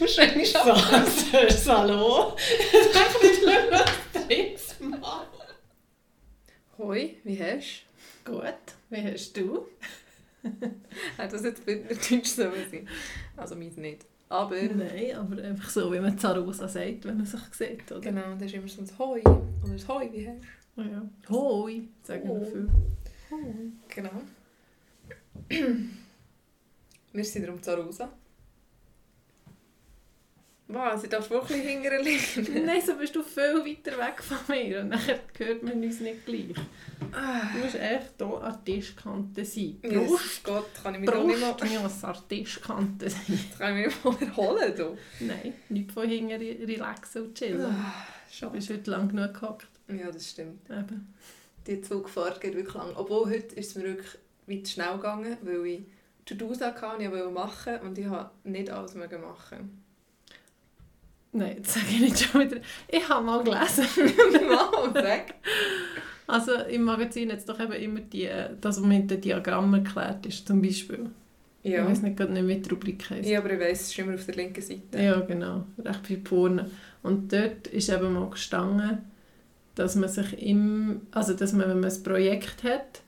Wahrscheinlich schon. So, hallo? Sag nicht mehr, was machen. Hoi, wie hast Gut, wie hast du? du? Hat das jetzt bitte Deutsch so sein? Also meins nicht. Aber, Nein, aber einfach so, wie man Zarosa sagt, wenn man sich sieht, oder? genau, das ist immer so ein Hoi. Oder ein Hoi, wie hast Oh ja. Hoi, sagen wir Hoi. viel. du? Genau. Wir sind um Zarosa. Was, ich darf wirklich hinterher liegen? Nein, so bist du viel weiter weg von mir und nachher hört man uns nicht gleich. Du musst echt hier an der Tischkante sein. Brust, Gott, kann ich mich doch nicht Brust muss an der Tischkante sein. kann ich mich nicht mal erholen. Du. Nein, nicht von hinten re- relaxen und chillen. Ah, Du bist heute lang genug gehockt. Ja, das stimmt. Eben. Die Zugfahrt geht wirklich lang. Obwohl heute ist es mir wirklich weit schnell gegangen, weil ich To-Dos hatte, die ich wollte machen und ich habe nicht alles machen. Nein, jetzt sage ich nicht schon wieder. Ich habe mal gelesen. Mann, weg! Also im Magazin es doch eben immer die, das, was mit den Diagrammen erklärt ist, zum Beispiel. Ich Ja. weiß nicht, gerade nicht, wie die Rubrik heisst. ja, aber ich weiss, es ist immer auf der linken Seite. Ja, genau. Recht viel Porno. Und dort ist eben mal gestanden, dass man sich im, also dass man, wenn man ein Projekt hat,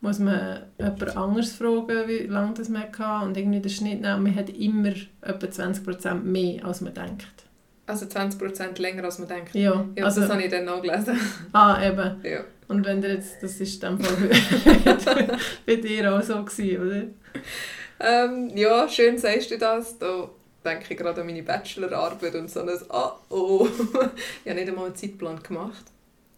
muss man jemand anderes fragen, wie lange das man hatte und irgendwie den Schnitt nehmen. Man hat immer etwa 20% mehr, als man denkt. Also 20% länger als man denkt. Ja, Ja, also, das habe ich dann noch gelesen. ah, eben. Ja. Und wenn ihr jetzt, das ist dann Fall bei dir auch so gewesen, oder? Ähm, ja, schön sagst du das. Da denke ich gerade an meine Bachelorarbeit und so ein «Oh, oh». ich habe nicht einmal einen Zeitplan gemacht.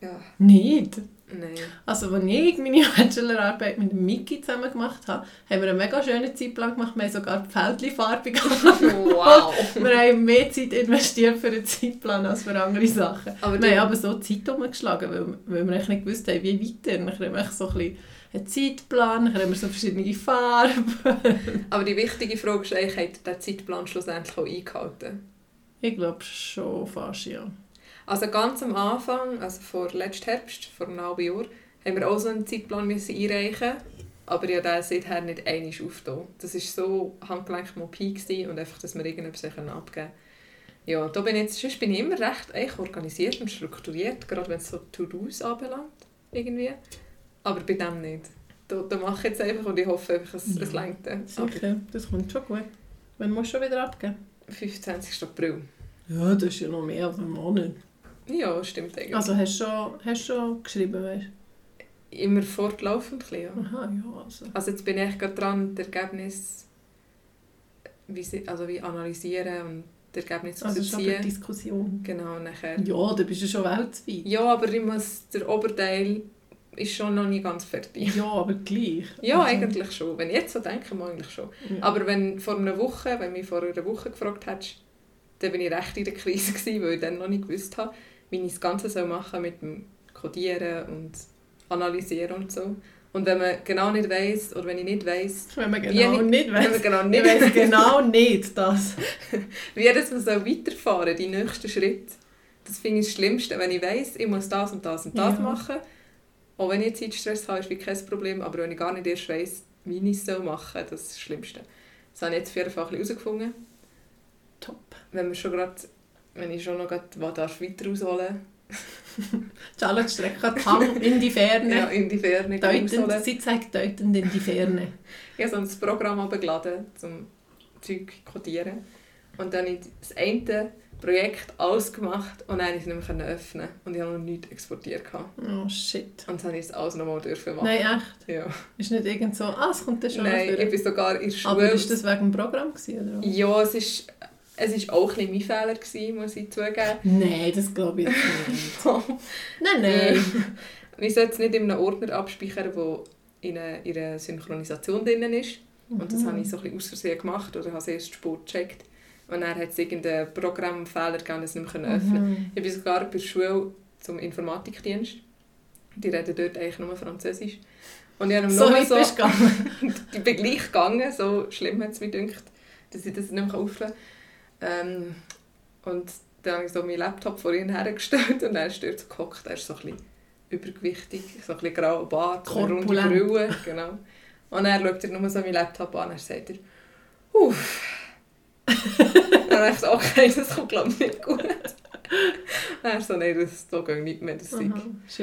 Ja, Nicht? nein. Also, als ich meine Bachelorarbeit mit Mickey zusammen gemacht habe, haben wir einen mega schönen Zeitplan gemacht. Wir haben sogar die gemacht. Wow! wir haben mehr Zeit investiert für einen Zeitplan als für andere Sachen. Aber wir haben aber so Zeit umgeschlagen, weil, weil wir eigentlich nicht gewusst haben, wie weiter. Dann haben wir so ein bisschen einen Zeitplan, dann haben wir so verschiedene Farben. Aber die wichtige Frage ist eigentlich, hat der Zeitplan schlussendlich auch eingehalten? Ich glaube schon fast, ja. Also ganz am Anfang, also vor letzten Herbst, vor einem halben Jahr, haben wir auch so einen Zeitplan müssen einreichen aber ja, der seither nicht einmal aufgetan. Das war so Handgelenkmopie gewesen und einfach, dass wir irgendetwas abgeben können. Ja, da bin ich jetzt, sonst bin ich immer recht eigentlich organisiert und strukturiert, gerade wenn es so To-Dos anbelangt, irgendwie. Aber bei dem nicht. Da, da mache ich jetzt einfach und ich hoffe einfach, es, es Ja, reicht dann. Aber Sicher, das kommt schon gut. Wann musst du schon wieder abgeben? 25. April. Ja, das ist ja noch mehr als ein Monat. Ja, stimmt eigentlich. Also hast du schon, hast du schon geschrieben, weißt immer fortlaufend ja. du? Aha, ja, also. Also jetzt bin ich gerade dran, das Ergebnis wie, sie, also wie analysieren und das Ergebnis Also zu schon eine ziehen. Diskussion. Genau, nachher. Ja, da bist du schon weltweit. Ja, aber ich muss, der Oberteil ist schon noch nicht ganz fertig. Ja, aber gleich. Ja, Also, eigentlich schon. Wenn ich jetzt so denke, mal eigentlich schon. ja. Aber wenn vor einer Woche, wenn du mich vor einer Woche gefragt hättest, dann bin ich recht in der Krise gewesen, weil ich dann noch nicht gewusst habe, wie ich das Ganze soll machen mit dem Codieren und Analysieren und so. Und wenn man genau nicht weiß oder wenn ich nicht weiß, Wenn man Wie genau nicht- nicht wenn man weiss. genau Ich nicht weiss genau nicht das. wie das man so weiterfahren, die nächsten Schritte, das finde ich das Schlimmste, wenn ich weiß, ich muss das und das und das Ja. machen. Auch wenn ich Zeitstress habe, ist wie kein Problem, aber wenn ich gar nicht erst weiss, wie ich es machen soll, das ist das Schlimmste. Das habe ich jetzt Fall ein herausgefunden. Top. Wenn, wir schon grad, wenn ich schon noch was darf weiter ausholen Charlotte streckt die Hand in die Ferne. ja, in die Ferne Deutend, sie zeigt deutend in die Ferne. Ich habe so ein Programm abgeladen, zum Zeug codieren. Und dann habe ich das eine Projekt alles gemacht und dann konnte ich es nicht mehr öffnen. Und ich habe noch nichts exportiert. Oh shit. Und dann habe ich es alles nochmal dürfen machen. Nein, echt? Ja. Ist nicht irgend so, ah, es kommt dann schon Nein, ich bin sogar in der Schule. Aber ist das wegen dem Programm gewesen, oder? Ja, es ist, es ist auch ein mein Fehler, gewesen, muss ich zugeben. Nein, das glaube ich nicht. nein, nein. Ich sollte es nicht in einem Ordner abspeichern, der in einer Synchronisation drin ist. Und das Mhm. habe ich so ein bisschen aus Versehen gemacht oder habe es erst Sport gecheckt. Und dann hat es irgendeinen Programmfehler gegeben, das nicht mehr öffnen Mhm. Ich bin sogar bei der Schule zum Informatikdienst. Die reden dort eigentlich nur Französisch. Und ich habe So nur so, ich bin gleich gegangen, so schlimm hat es mir gedacht, dass ich das nicht mehr aufhören kann. Ähm, und dann habe ich so meinen Laptop vor ihn hergestellt und er ist dort gehockt. Er ist so ein bisschen übergewichtig, so ein bisschen grauer Bart, runde. Brille. Genau. Und er schaut er nur so meinen Laptop an und er sagt er, uff. dann ich so, okay, das kommt glaube ich nicht gut. Dann so, nein, das so geht nicht mehr, das. Aha.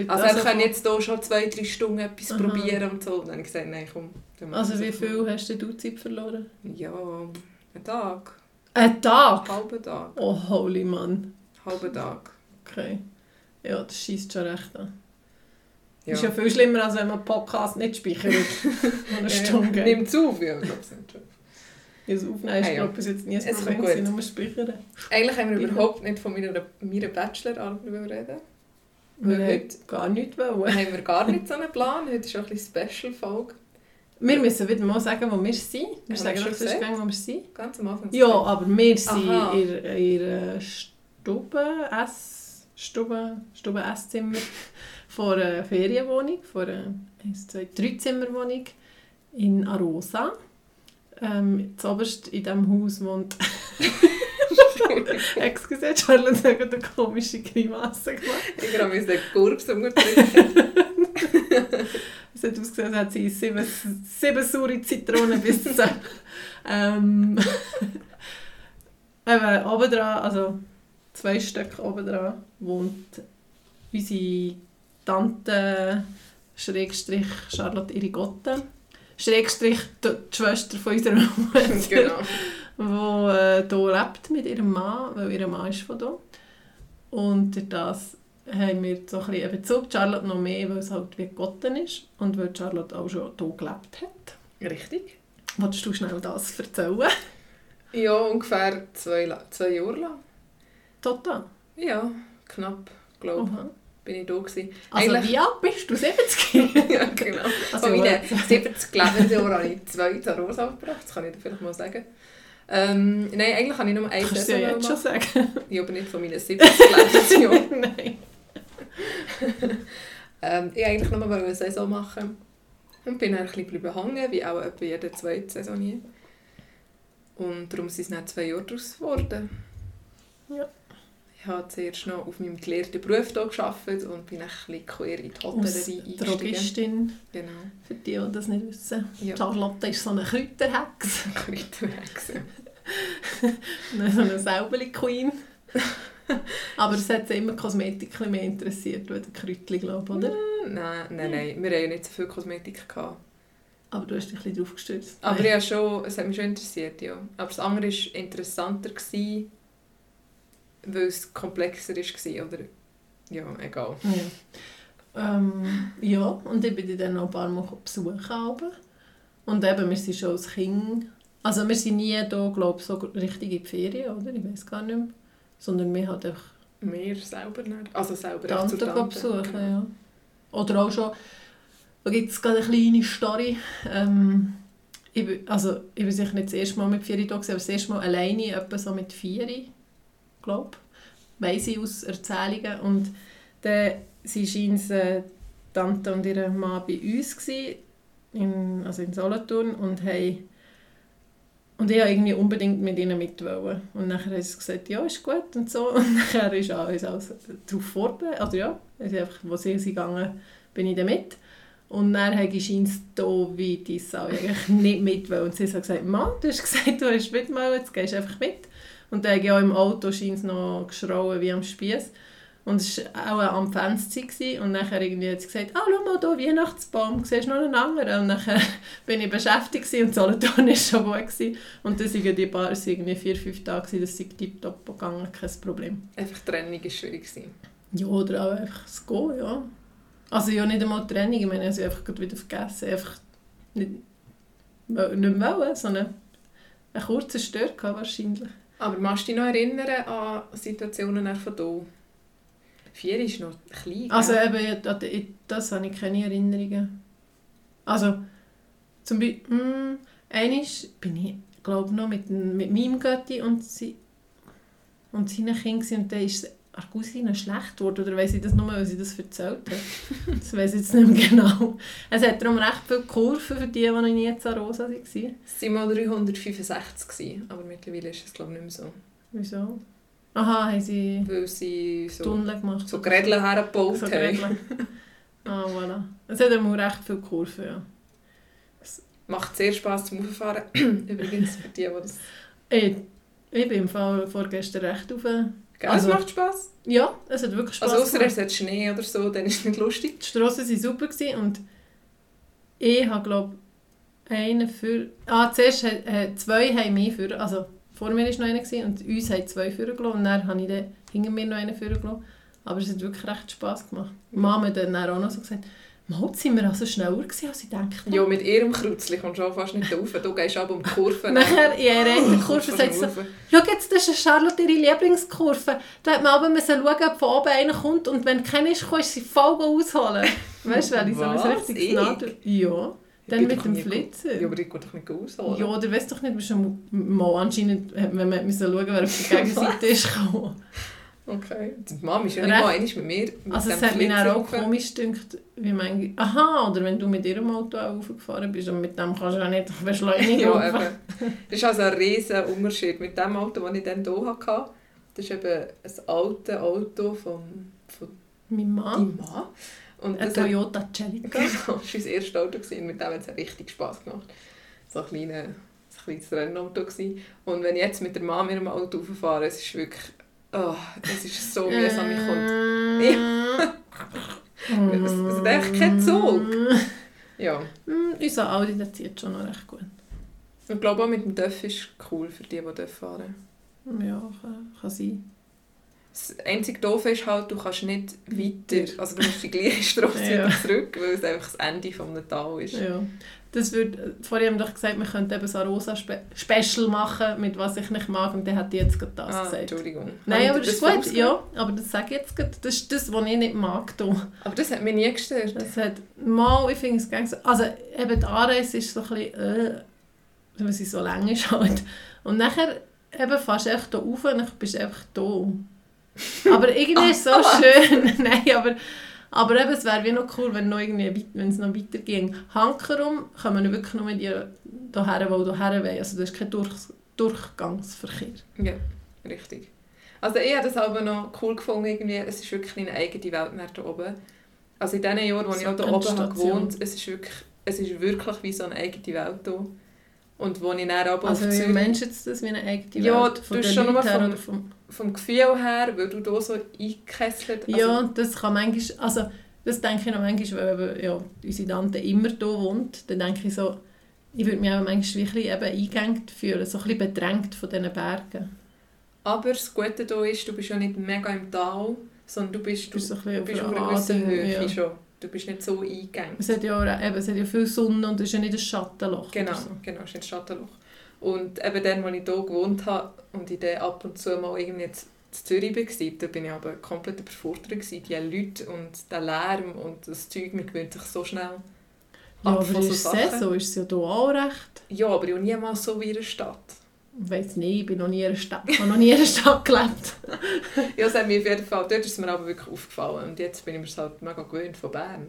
Also, ich kann jetzt hier schon zwei, drei Stunden etwas Aha. probieren und so. Und dann habe ich gesagt, nein, komm. Also wie viel hast du Zeit verloren? Ja, einen Tag. Ein Tag? Halben Tag. Oh, holy Mann. Halben Tag. Okay. Ja, das schießt schon recht an. Ja. Ist ja viel schlimmer, als wenn man Podcast nicht speichert. eine Stunde geht. Nimmt es auf, ja, ich glaube es nicht. Ja, das Aufnehmen ist, ja. glaube ich, bis jetzt nie ein Problem gewesen, gut. nur speichern. Eigentlich haben wir Bitte. überhaupt nicht von meiner, meiner Bachelorarbeit reden. Wir Weil haben gar nichts wollen. haben wir gar nicht so einen Plan. Heute ist auch ein bisschen Special-Folge. Wir müssen wieder mal sagen, wo wir sind. Wir Haben sagen doch sonst gerne, wo wir sind. Ganz am Anfang. Ja, aber wir sind Aha. in ihrer Stube, Ess, Stube, Stube Esszimmer von einer Ferienwohnung, von einer 1, 2, 3 Zimmerwohnung in Arosa. Ähm, zuoberst in diesem Haus wohnt... Excuse, Charlotte hat eine komische Grimasse gemacht. Ich habe mir den Gurps umgedrückt. Es hat ausgesehen, als hätte sie sieben, sieben saure Zitronen bis zu ähm, Eben, oben dran, also zwei Stück oben dran, wohnt unsere Tante, Schrägstrich Charlotte Irigotte, Schrägstrich die die Schwester von unserer Mutter, genau. die äh, hier lebt mit ihrem Mann, weil ihr Mann ist von hier. Und das haben wir so ein bisschen einen Bezug. Charlotte noch mehr, weil es halt wie Gotten ist und weil Charlotte auch schon hier gelebt hat. Richtig. Wolltest du schnell das erzählen? Ja, ungefähr zwei, zwei Jahre lang. Total. Ja, knapp, glaube ich, bin ich da gewesen. Also Eigentlich- wie alt bist du? 70? ja, genau. Also, Von meinen äh, 70 Lebensjahren habe ich zwei Tarosa gebracht, das kann ich dir vielleicht mal sagen. Ähm, nein, eigentlich habe ich nur eine Kannst du ja jetzt schon sagen? Ja, aber nicht von meinen 70 Lebensjahren. Nein. ähm, ich eigentlich nur mal eine Saison machen. Und bin dann ein bisschen geblieben hängen, wie auch etwa jede zweite Saison hier. Und darum sind es dann zwei Jahre daraus geworden. Ja. Ich habe zuerst noch auf meinem gelehrten Beruf hier gearbeitet und bin ein bisschen quer in die Hotellerie eingestiegen. Drogistin, Genau. für die, die das nicht wissen. Ja. Charlotte ist so eine Kräuterhex. Kräuterhexe. so eine Säubeli-Queen. Aber es hat sie immer Kosmetik mehr interessiert, als die Kräutchen, glaube ich, oder? Nein, nein, nein. Wir hatten ja nicht so viel Kosmetik. Gehabt. Aber du hast dich ein bisschen drauf gestürzt. Aber ja, schon, es hat mich schon interessiert, ja. Aber das andere war interessanter, gewesen, weil es komplexer war, oder? Ja, egal. Ja. Ähm, ja, und ich bin die dann noch ein paar Mal besuchen. aber. Und eben, wir sind schon als Kind... Also wir sind nie da, glaube ich, so richtig in die Ferien, oder? Ich weiß gar nicht mehr. Sondern wir haben einfach Wir selber nicht. Also selber Tante Tante. besuchen, genau. ja. Oder auch schon... Da gibt es gerade eine kleine Story. Ähm, ich, bin- also, ich bin sicher nicht das erste Mal mit Vieri da, aber das erste Mal alleine, etwa so mit Vieri, glaube ich. Weiss ich aus Erzählungen. Und dann sie scheint äh, Tante und ihre Mann bei uns gewesen, in, also in Solothurn und haben und ich irgendwie unbedingt mit ihnen mit. wollen. Und dann haben sie gesagt, ja, ist gut und so. Und dann ist alles, alles darauf vorbereitet. Also ja, also einfach, wo sie gegangen, bin ich dann mit. Und dann habe ich scheint da wie die Sau eigentlich nicht mit. Und sie hat gesagt, Mann, du hast gesagt, du willst mit wollen, jetzt gehst du einfach mit. Und dann habe ich auch im Auto scheint noch geschrauen wie am Spieß. Und es war auch am Fenster. Und dann irgendwie hat sie gesagt, ah, schau mal hier, Weihnachtsbaum, siehst du noch einen anderen? Und dann bin ich beschäftigt und Solothurn war schon gut. Gewesen. Und dann waren die paar irgendwie vier, fünf Tage, gewesen, das sei tiptop gegangen, kein Problem. Einfach die Trennung war schwierig. gewesen. Ja, oder auch einfach das Gehen, ja. Also ja, nicht einmal die Trennung, ich meine, also einfach wieder vergessen, einfach nicht, nicht mehr wollen, sondern einen kurzen Stör wahrscheinlich. Aber magst du dich noch erinnern an Situationen von hier? Vier ist noch klein. Also gell? eben, da- ich- das habe ich keine Erinnerungen. Also, zum Beispiel, mh, einmal bin ich, glaube noch mit, mit meinem Götti und, sie, und seinen Kindern und dann ist an Cousine schlecht geworden, oder weiss ich das nur, weil sie das erzählt hat. das weiss ich jetzt nicht mehr genau. Es hat darum recht viele Kurven für die, die noch nie in Rosa waren. Es waren mal 365, gewesen, aber mittlerweile ist es glaube ich nicht mehr so. Wieso? Aha, haben sie Weil sie so, Tunnel gemacht. so Grädle hergebaut So haben. Ah, voilà. Es hat immer recht viele Kurven, ja. Macht sehr Spass zum Auffahren. Übrigens für die, die das... Äh, Ich bin im Fall vorgestern recht auf... Gell, Also- es macht Spass. Ja, es hat wirklich Spaß Also außer es hat Schnee oder so, dann ist es nicht lustig. Die Strassen waren super gewesen und ich habe, glaube einen für... Ah, zuerst äh, zwei haben mich für... Also vor mir war noch einer gewesen, und uns haben zwei für gelassen und dann habe ich dann hinter mir noch einen für gelassen. Aber es hat wirklich recht Spass gemacht. Die Mama hat dann auch noch so gesagt, «Mal, sind wir also schneller gewesen, als ich dachte.» Ja, mit ihrem Kreuzli kommst du schon fast nicht rauf. Du gehst aber um die Kurve. Nachher in kommst Kurve sagt sie. Schau jetzt, das ist Charlotte ihre Lieblingskurve. Da hat man aber müssen schauen, ob von oben einer kommt und wenn keiner ist, kannst du sie voll ausholen. Weißt du, wenn ich so ein richtiges Ich? Nadel... Ja, dann mit dem Flitzer. Ja, aber ich gehe doch nicht ausholen. Ja, oder weißt doch nicht, bist du mal anscheinend, hat man müssen schauen, wer auf der Gegenseite ist gekommen. Okay. Die Mama ist ja nicht mal einmal mit mir. Mit Also es hat mich auch komisch gedacht, wie man... Aha, oder wenn du mit ihrem Auto auch raufgefahren bist und mit dem kannst du ja nicht beschleunigen. Ja, eben. Das ist also ein riesen Unterschied mit dem Auto, das ich dann hier hatte. Das ist eben ein altes Auto von, von Mein Mann, deinem Mann. Und ein Toyota Celica. Genau, das war unser erstes Auto gewesen, und mit dem hat es richtig Spass gemacht. So ein, kleine, ein kleines Rennauto. Gewesen. Und wenn ich jetzt mit der Mama dem Auto rauffahre, es ist wirklich... Oh, es ist so mühsam. Ich komme... Es- es hat echt keinen Zug. Ja. Mm, Unser Audi, der zieht schon noch recht gut. Ich glaube auch mit dem Döff ist cool für die, die Döff fahren. Ja, kann, kann sein. Das einzige Doofe ist halt, du kannst nicht weiter, also du musst die gleiche Straße Ja. wieder zurück, weil es einfach das Ende des Tal ist. Ja. Das wird, vorhin haben wir doch gesagt, wir könnten eben so ein rosa Spe Special machen, mit was ich nicht mag, und dann hat die jetzt gerade das Ah, gesagt. Entschuldigung. Nein, aber das ist gut, ja, aber das sage ich jetzt gerade. Das ist das, was ich nicht mag. Da. Aber das hat mich nie gestört. Das hat, mal, ich finde es gerne so, also eben die Anreise ist so ein bisschen, äh, weil sie so lang ist halt. Und nachher eben fährst du einfach hier rauf und dann bist du einfach da. Aber irgendwie ist es so schön. Nein, aber, aber eben, es wäre wie noch cool, wenn, noch irgendwie, wenn es noch weiter ging. Hankerum können wir wirklich nur mit ihr hierher, wo hierher wollen. Also das ist kein Durch Durchgangsverkehr. Ja, richtig. Also ich habe das aber noch cool gefunden, irgendwie. es ist wirklich eine eigene Welt mehr da oben. Also in den Jahren, wo ich So auch da oben habe gewohnt es ist wirklich, es ist wirklich wie so eine eigene Welt hier. Und wo ich dann aber Also wie meinst du jetzt das wie eine eigene Ja, Welt? du den schon nur vom- vom... vom Gefühl her, weil du hier so eingekesselt also, Ja, das kann manchmal, also das denke ich noch manchmal, weil eben, ja, unsere Tante immer hier wohnt, dann denke ich so, ich würde mich auch manchmal wirklich eben eingeengt fühlen, so ein bisschen bedrängt von diesen Bergen. Aber das Gute hier ist, du bist ja nicht mega im Tal, sondern du bist, Du du, bist so ein du bisschen bist auf einer gewissen Höhe ja. schon. Du bist nicht so eingegangen. Es hat ja, eben, es hat ja viel Sonne und es ist ja nicht ein Schattenloch. Genau, so. genau, es ist ein Schattenloch. Und eben dann, als ich hier gewohnt habe und ich dann ab und zu mal irgendwie in Zürich war, da bin ich aber komplett überfordert. gewesen. Die Leute und der Lärm und das Zeug, man gewöhnt sich so schnell Ja, ab aber von so ist Sachen. es so? Ist es ja hier auch recht? Ja, aber ich habe niemals so wie in einer Stadt. Ich weiss nicht, ich bin noch nie in einer Stadt, ich habe noch nie in einer Stadt gelebt. Ja, das hat mir auf jeden Fall, dort ist es mir aber wirklich aufgefallen. Und jetzt bin ich mir es halt mega gewöhnt von Bern.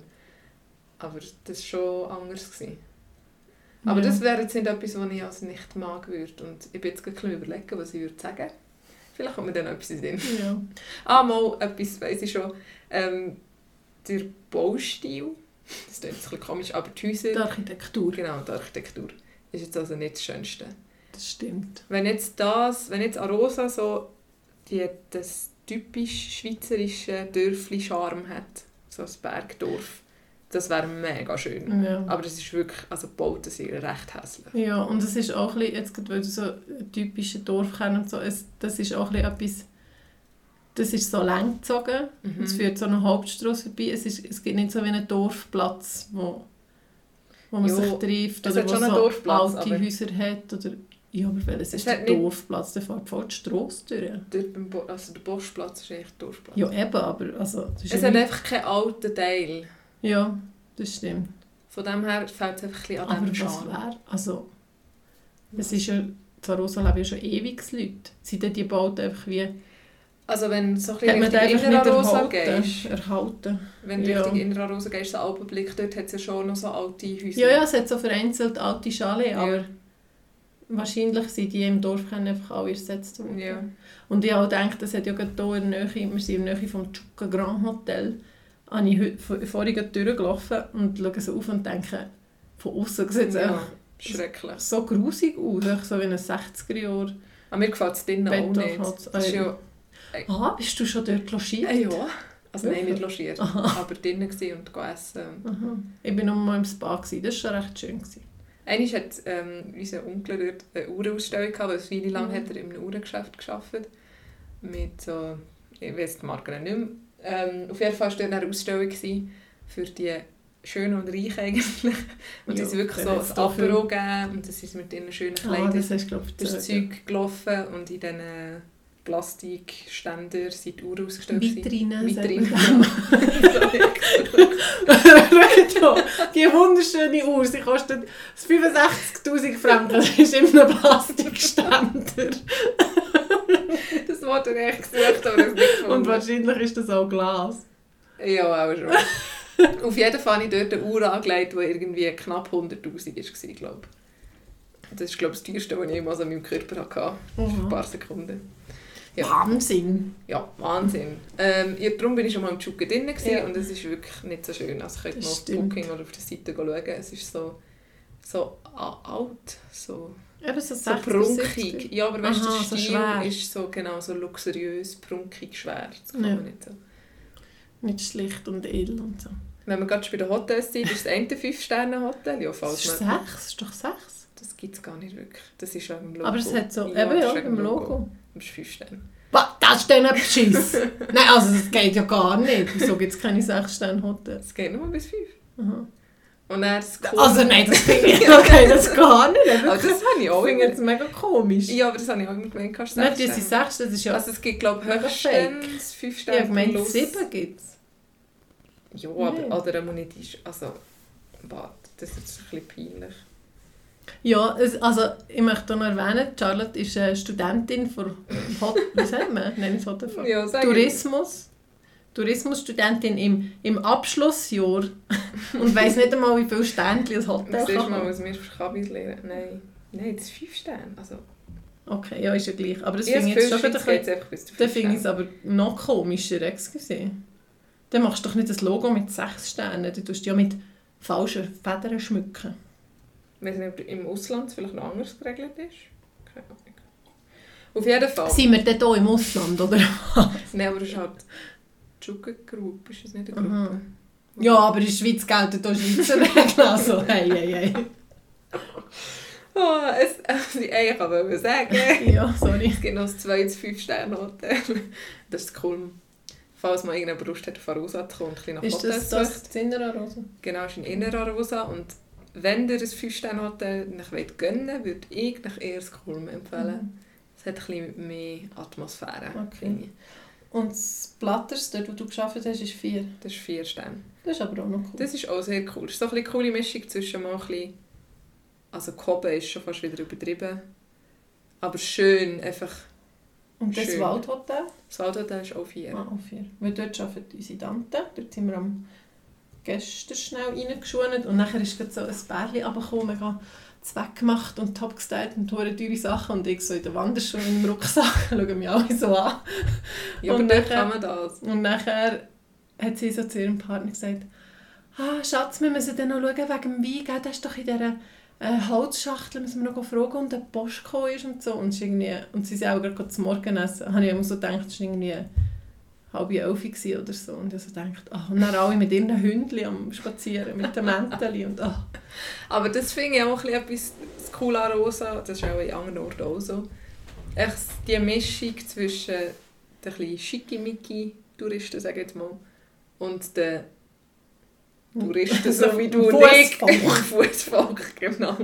Aber das war schon anders. Gewesen. Aber Ja. das wäre jetzt nicht etwas, was ich als nicht mag würde. Und ich bin jetzt gerade überlegen, was ich würde sagen. Vielleicht kommt mir dann etwas in den Sinn. Ja. Ah, mal etwas weiss ich schon. Ähm, der Baustil, das klingt jetzt ein bisschen komisch, aber die Häuser, Die Architektur, genau, die Architektur, ist jetzt also nicht das Schönste. Das stimmt. Wenn jetzt das, wenn jetzt Arosa so die, das typisch schweizerische Dörfli-Charme hat, so ein Bergdorf, das wäre mega schön. Ja. Aber es ist wirklich, also die Bauten sind recht hässlich. Ja, und es ist auch ein bisschen, jetzt gerade, weil du so typische Dorfkern und so, es, das ist auch ein bisschen etwas, das ist so lang gezogen, Mhm. es führt so eine Hauptstrasse vorbei, es, ist, es gibt nicht so wie einen Dorfplatz, wo, wo man Ja, sich trifft oder wo so Dorfplatz, alte Häuser hat oder ja, aber welches Es ist der Dorfplatz? Der fährt voll die Strasse durch. Dort beim Bo also der Boschplatz ist eigentlich der Dorfplatz. Ja, eben, aber also, Es ja, hat nicht- einfach keinen alten Teil. ja, das stimmt. Von dem her fällt es einfach ein bisschen an Aber dem was wäre, also, es ist ja, Zarosa leben ja schon ewig Leute. Sind denn die Bauten einfach wie Also wenn so ein bisschen Richtung nicht Innerarosa gehst, erhalten? wenn du Ja. Richtung Innerarosa gehst, so Alpenblick, dort hat es ja schon noch so alte Häuser. Ja, ja, es hat so vereinzelt alte Chalet, Ja. aber wahrscheinlich sind die im Dorf einfach alle ersetzt worden. Ja. Und ich habe auch gedacht, das hat ja gerade hier in der Nähe, wir sind in der Nähe vom Chuka Grand Hotel, habe ich heute vor- vorhin gerade durchgelaufen und schaue so auf und denke, von außen sieht es ja. einfach Schrecklich. so grusig aus, so wie ein 60er Jahr. Aber mir gefällt es drinnen auch nicht. Das ist ja, Ah, bist du schon dort logiert? äh, ja. Also nein, nicht logiert, Aha. aber drinnen und gegessen. Aha. Ich war nur mal im Spa, gewesen. das war schon recht schön. Gewesen. Einmal hat ähm, unser Onkel dort eine Uhrenausstellung gehabt, weil eine Weile lang Mhm. hat er in einem Uhrengeschäft gearbeitet. Mit so, ich weiß die Marke nicht mehr. Ähm, auf jeden Fall war dort eine Ausstellung für die Schönen und Reichen eigentlich. Und Ja, sie wirklich so ein Apero gegeben und das ist mit ihren schönen Ah, Kleidern das ich, durch das erzählt, Zeug gelaufen und in diesen Plastikständer sind die Uhren ausgestellt. gewesen. Vitrine. Vitrine. sagt man. Schau, die wunderschöne Uhr, sie kostet 65'000 Franken, das ist in einem Plastikständer. das Wort habe ich gesucht, aber es nicht gefunden. Und wahrscheinlich ist das auch Glas. Ja, auch schon. Auf jeden Fall habe ich dort eine Uhr angelegt, die irgendwie knapp 100'000 war, glaube ich. Das ist, glaube ich, das teuerste, was ich jemals an meinem Körper hatte. Für ein paar Sekunden. Ja. Wahnsinn. Ja, Wahnsinn. Ähm, ja, darum bin ich schon mal im Tschuken drin Ja. und es ist wirklich nicht so schön. Also könnt Das mal auf. Booking oder auf der Seite schauen. Es ist so, so alt, so, Eben so, so 60er, prunkig. 70er. Ja, aber weißt du, der so Stil schwer. ist so, genau, so luxuriös, prunkig, schwer. Das kann Ja. man nicht so. Nicht schlicht und edel und so. Wenn wir gerade bei den Hotels sind, ist das eine 5-Sterne-Hotel. Ja, falls ist man, sechs, ist doch sechs. das gibt es gar nicht wirklich. Das ist auch im Logo. Aber es hat so, Ja, eben ja, wegen im dem Logo. Das ist 5 Sterne. Was? Das ist dann ein Beschiss. Nein, also das geht ja gar nicht. Wieso gibt es keine 6-Sterne-Hotels? Es geht nur bis 5. Aha. Und dann das Cool- Also nein, das finde ich okay, das gar nicht. Aber das habe ich Ich auch immer... das mega komisch. Ja, aber das habe ich auch immer gemeint. kannst sechs diese Sterne. 6, das ist ja... Also es gibt, glaube ich, höchstens 5 ich Sterne habe gemeint, plus. 7 gibt es. Ja, aber Nein. oder nicht... ist- Also, warte, das ist jetzt ein bisschen peinlich. Ja, es, also ich möchte noch erwähnen, Charlotte ist eine Studentin für Hot, wie sagt man? Nein, nicht Hotelfach. Ja, Tourismus. Tourismusstudentin im, im Abschlussjahr und weiss nicht einmal, wie viele Ständchen ein Hotel Das kann Mal, was wir für Kabis lernen. Nein. Nein, das ist 5 Sterne. Also, Okay, ja, ist ja gleich. Aber das ja, finde ich jetzt schon wieder ein bisschen... Dann 5 finde ich es aber noch komischer, excuse. Dann machst du doch nicht das Logo mit 6 Sternen, du tust ja mit falschen Federn schmücken. Nicht, ob im Ausland es vielleicht noch anders geregelt ist. Keine Ahnung. Auf jeden Fall. Sind wir denn hier im Ausland, oder? Nein, aber es ist halt die Group, ist das nicht eine Gruppe? Aha. Ja, aber in der Schweiz gelten hier Schweizer Regeln, also hey, hey, hey. Oh, es, was ich auch wollte sagen Ja, sorry. Es gibt noch ein zweites 5-Sterne-Hotel. Das ist cool. Falls man irgendeine Brust hat, auf Arosa zu kommen und ein bisschen nach Ist das sucht. das Zinnerer-Rose? Genau, ist in Inner-Arosa. Und wenn ihr ein 5-Sterne-Hotel nicht wollt gönnen würde ich euch eher das Kulm empfehlen. Es hat ein bisschen mehr Atmosphäre. Okay. Und das Platters, dort wo du gearbeitet hast, ist 4. Das ist 4 Sterne. Das ist aber auch noch cool. Das ist auch sehr cool. Es ist so eine coole Mischung zwischen mal ein bisschen... Also Koben ist schon fast wieder übertrieben. Aber schön, einfach... Und das schön. Waldhotel? Das Waldhotel ist auch 4. Ah, auch 4. Weil dort arbeitet unsere Tante. Dort sind wir am gestern schnell reingeschwunden. Und nachher ist so ein Bärchen runtergekommen, mega zweck gemacht und top gestylt und teure, teure Sachen. Und ich so in der Wanderschuhe in dem Rucksack, schauen mich alle so an. Ja, aber Und dort nachher- kann man das. Und nachher hat sie so zu ihrem Partner gesagt, ah, Schatz, wir müssen dann noch schauen wegen dem Wein, gell? das ist doch in dieser äh, Holzschachtel, müssen wir noch fragen, und der Post gekommen ist und so. Und, ist irgendwie, und sie sind auch gerade zum Morgenessen. habe ich immer so gedacht, es war irgendwie halb elf oder so. Und ich so gedacht, ah, und dann alle mit ihren Hündchen am Spazieren, mit den Mänteln und ah. Aber das finde ich auch etwas das Coole an Rosa. Das ist auch in anderen Orten auch so. Echt die Mischung zwischen den ein Schickimicki-Touristen, sage ich jetzt mal, und den Touristen, so wie du und ich. Fußvolk, genau.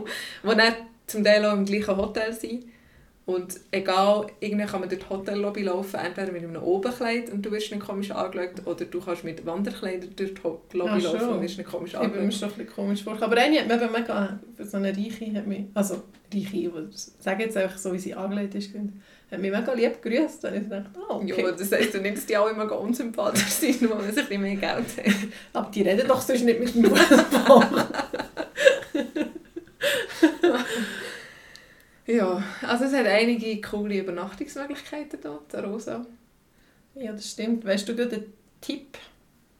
Die dann zum Teil auch im gleichen Hotel sind. Und egal, irgendwie kann man durch die Hotellobby laufen, entweder mit einem Oberkleid und du wirst nicht komisch angeschaut, oder du kannst mit Wanderkleidern durch die Ho- Lobby Ah, schon. laufen und wirst nicht komisch Ich bin mir angeschaut. schon ein bisschen komisch vor. Aber eine hat mir eben mega, so eine Reiche hat mich, also Reiche, ich sage jetzt einfach so, wie sie angelegt ist, hat mich mega lieb gegrüßt. Und ich dachte, oh, okay. Ja, das heisst ja nicht, dass die alle immer unsympathisch sind, nur weil sie ein bisschen mehr Geld haben. Aber die reden doch sonst nicht mit dem Fußball. Ja, also es hat einige coole Übernachtungsmöglichkeiten hier, der Rosa. ja, das stimmt. Weißt du gerade einen Tipp?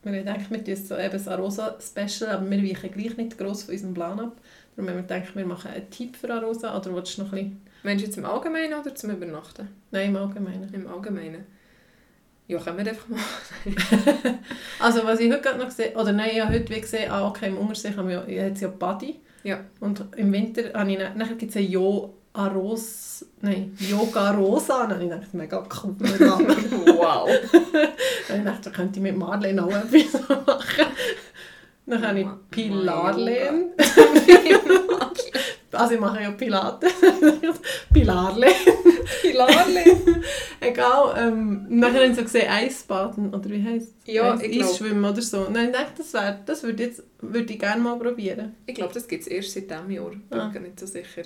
Wir haben gedacht, wir tun so eben das Arosa-Special, aber wir weichen gleich nicht gross von unserem Plan ab. Darum haben wir gedacht, wir machen einen Tipp für Arosa. Oder willst du noch ein bisschen Meinst du jetzt im Allgemeinen oder zum Übernachten? Nein, im Allgemeinen. Im Allgemeinen. Ja, können wir einfach mal. Also was ich heute gerade noch gesehen oder nein, ich habe heute wie gesehen, ah, okay, im Untersee haben wir jetzt ja Body. Ja. Und im Winter habe ich, nachher gibt es ein Jo Aros, nein, Yoga Rosa. Dann habe ich gedacht, mega cool. Name. wow. Dann habe ich gedacht, da könnte ich mit Marlene auch etwas machen. Dann habe ich Pilarlen. Also ich mache ja Pilates. Pilarlen. Pilarle. Egal. Ähm, nachher haben sie gesehen, Eisbaden. Oder wie heisst es? Ja, Eis, ich glaub- Eisschwimmen oder so. Dann habe ich gedacht, das, wär, das würde, jetzt, würde ich gerne mal probieren. Ich glaube, das gibt es erst seit diesem Jahr. Bin Ah. mir nicht so sicher.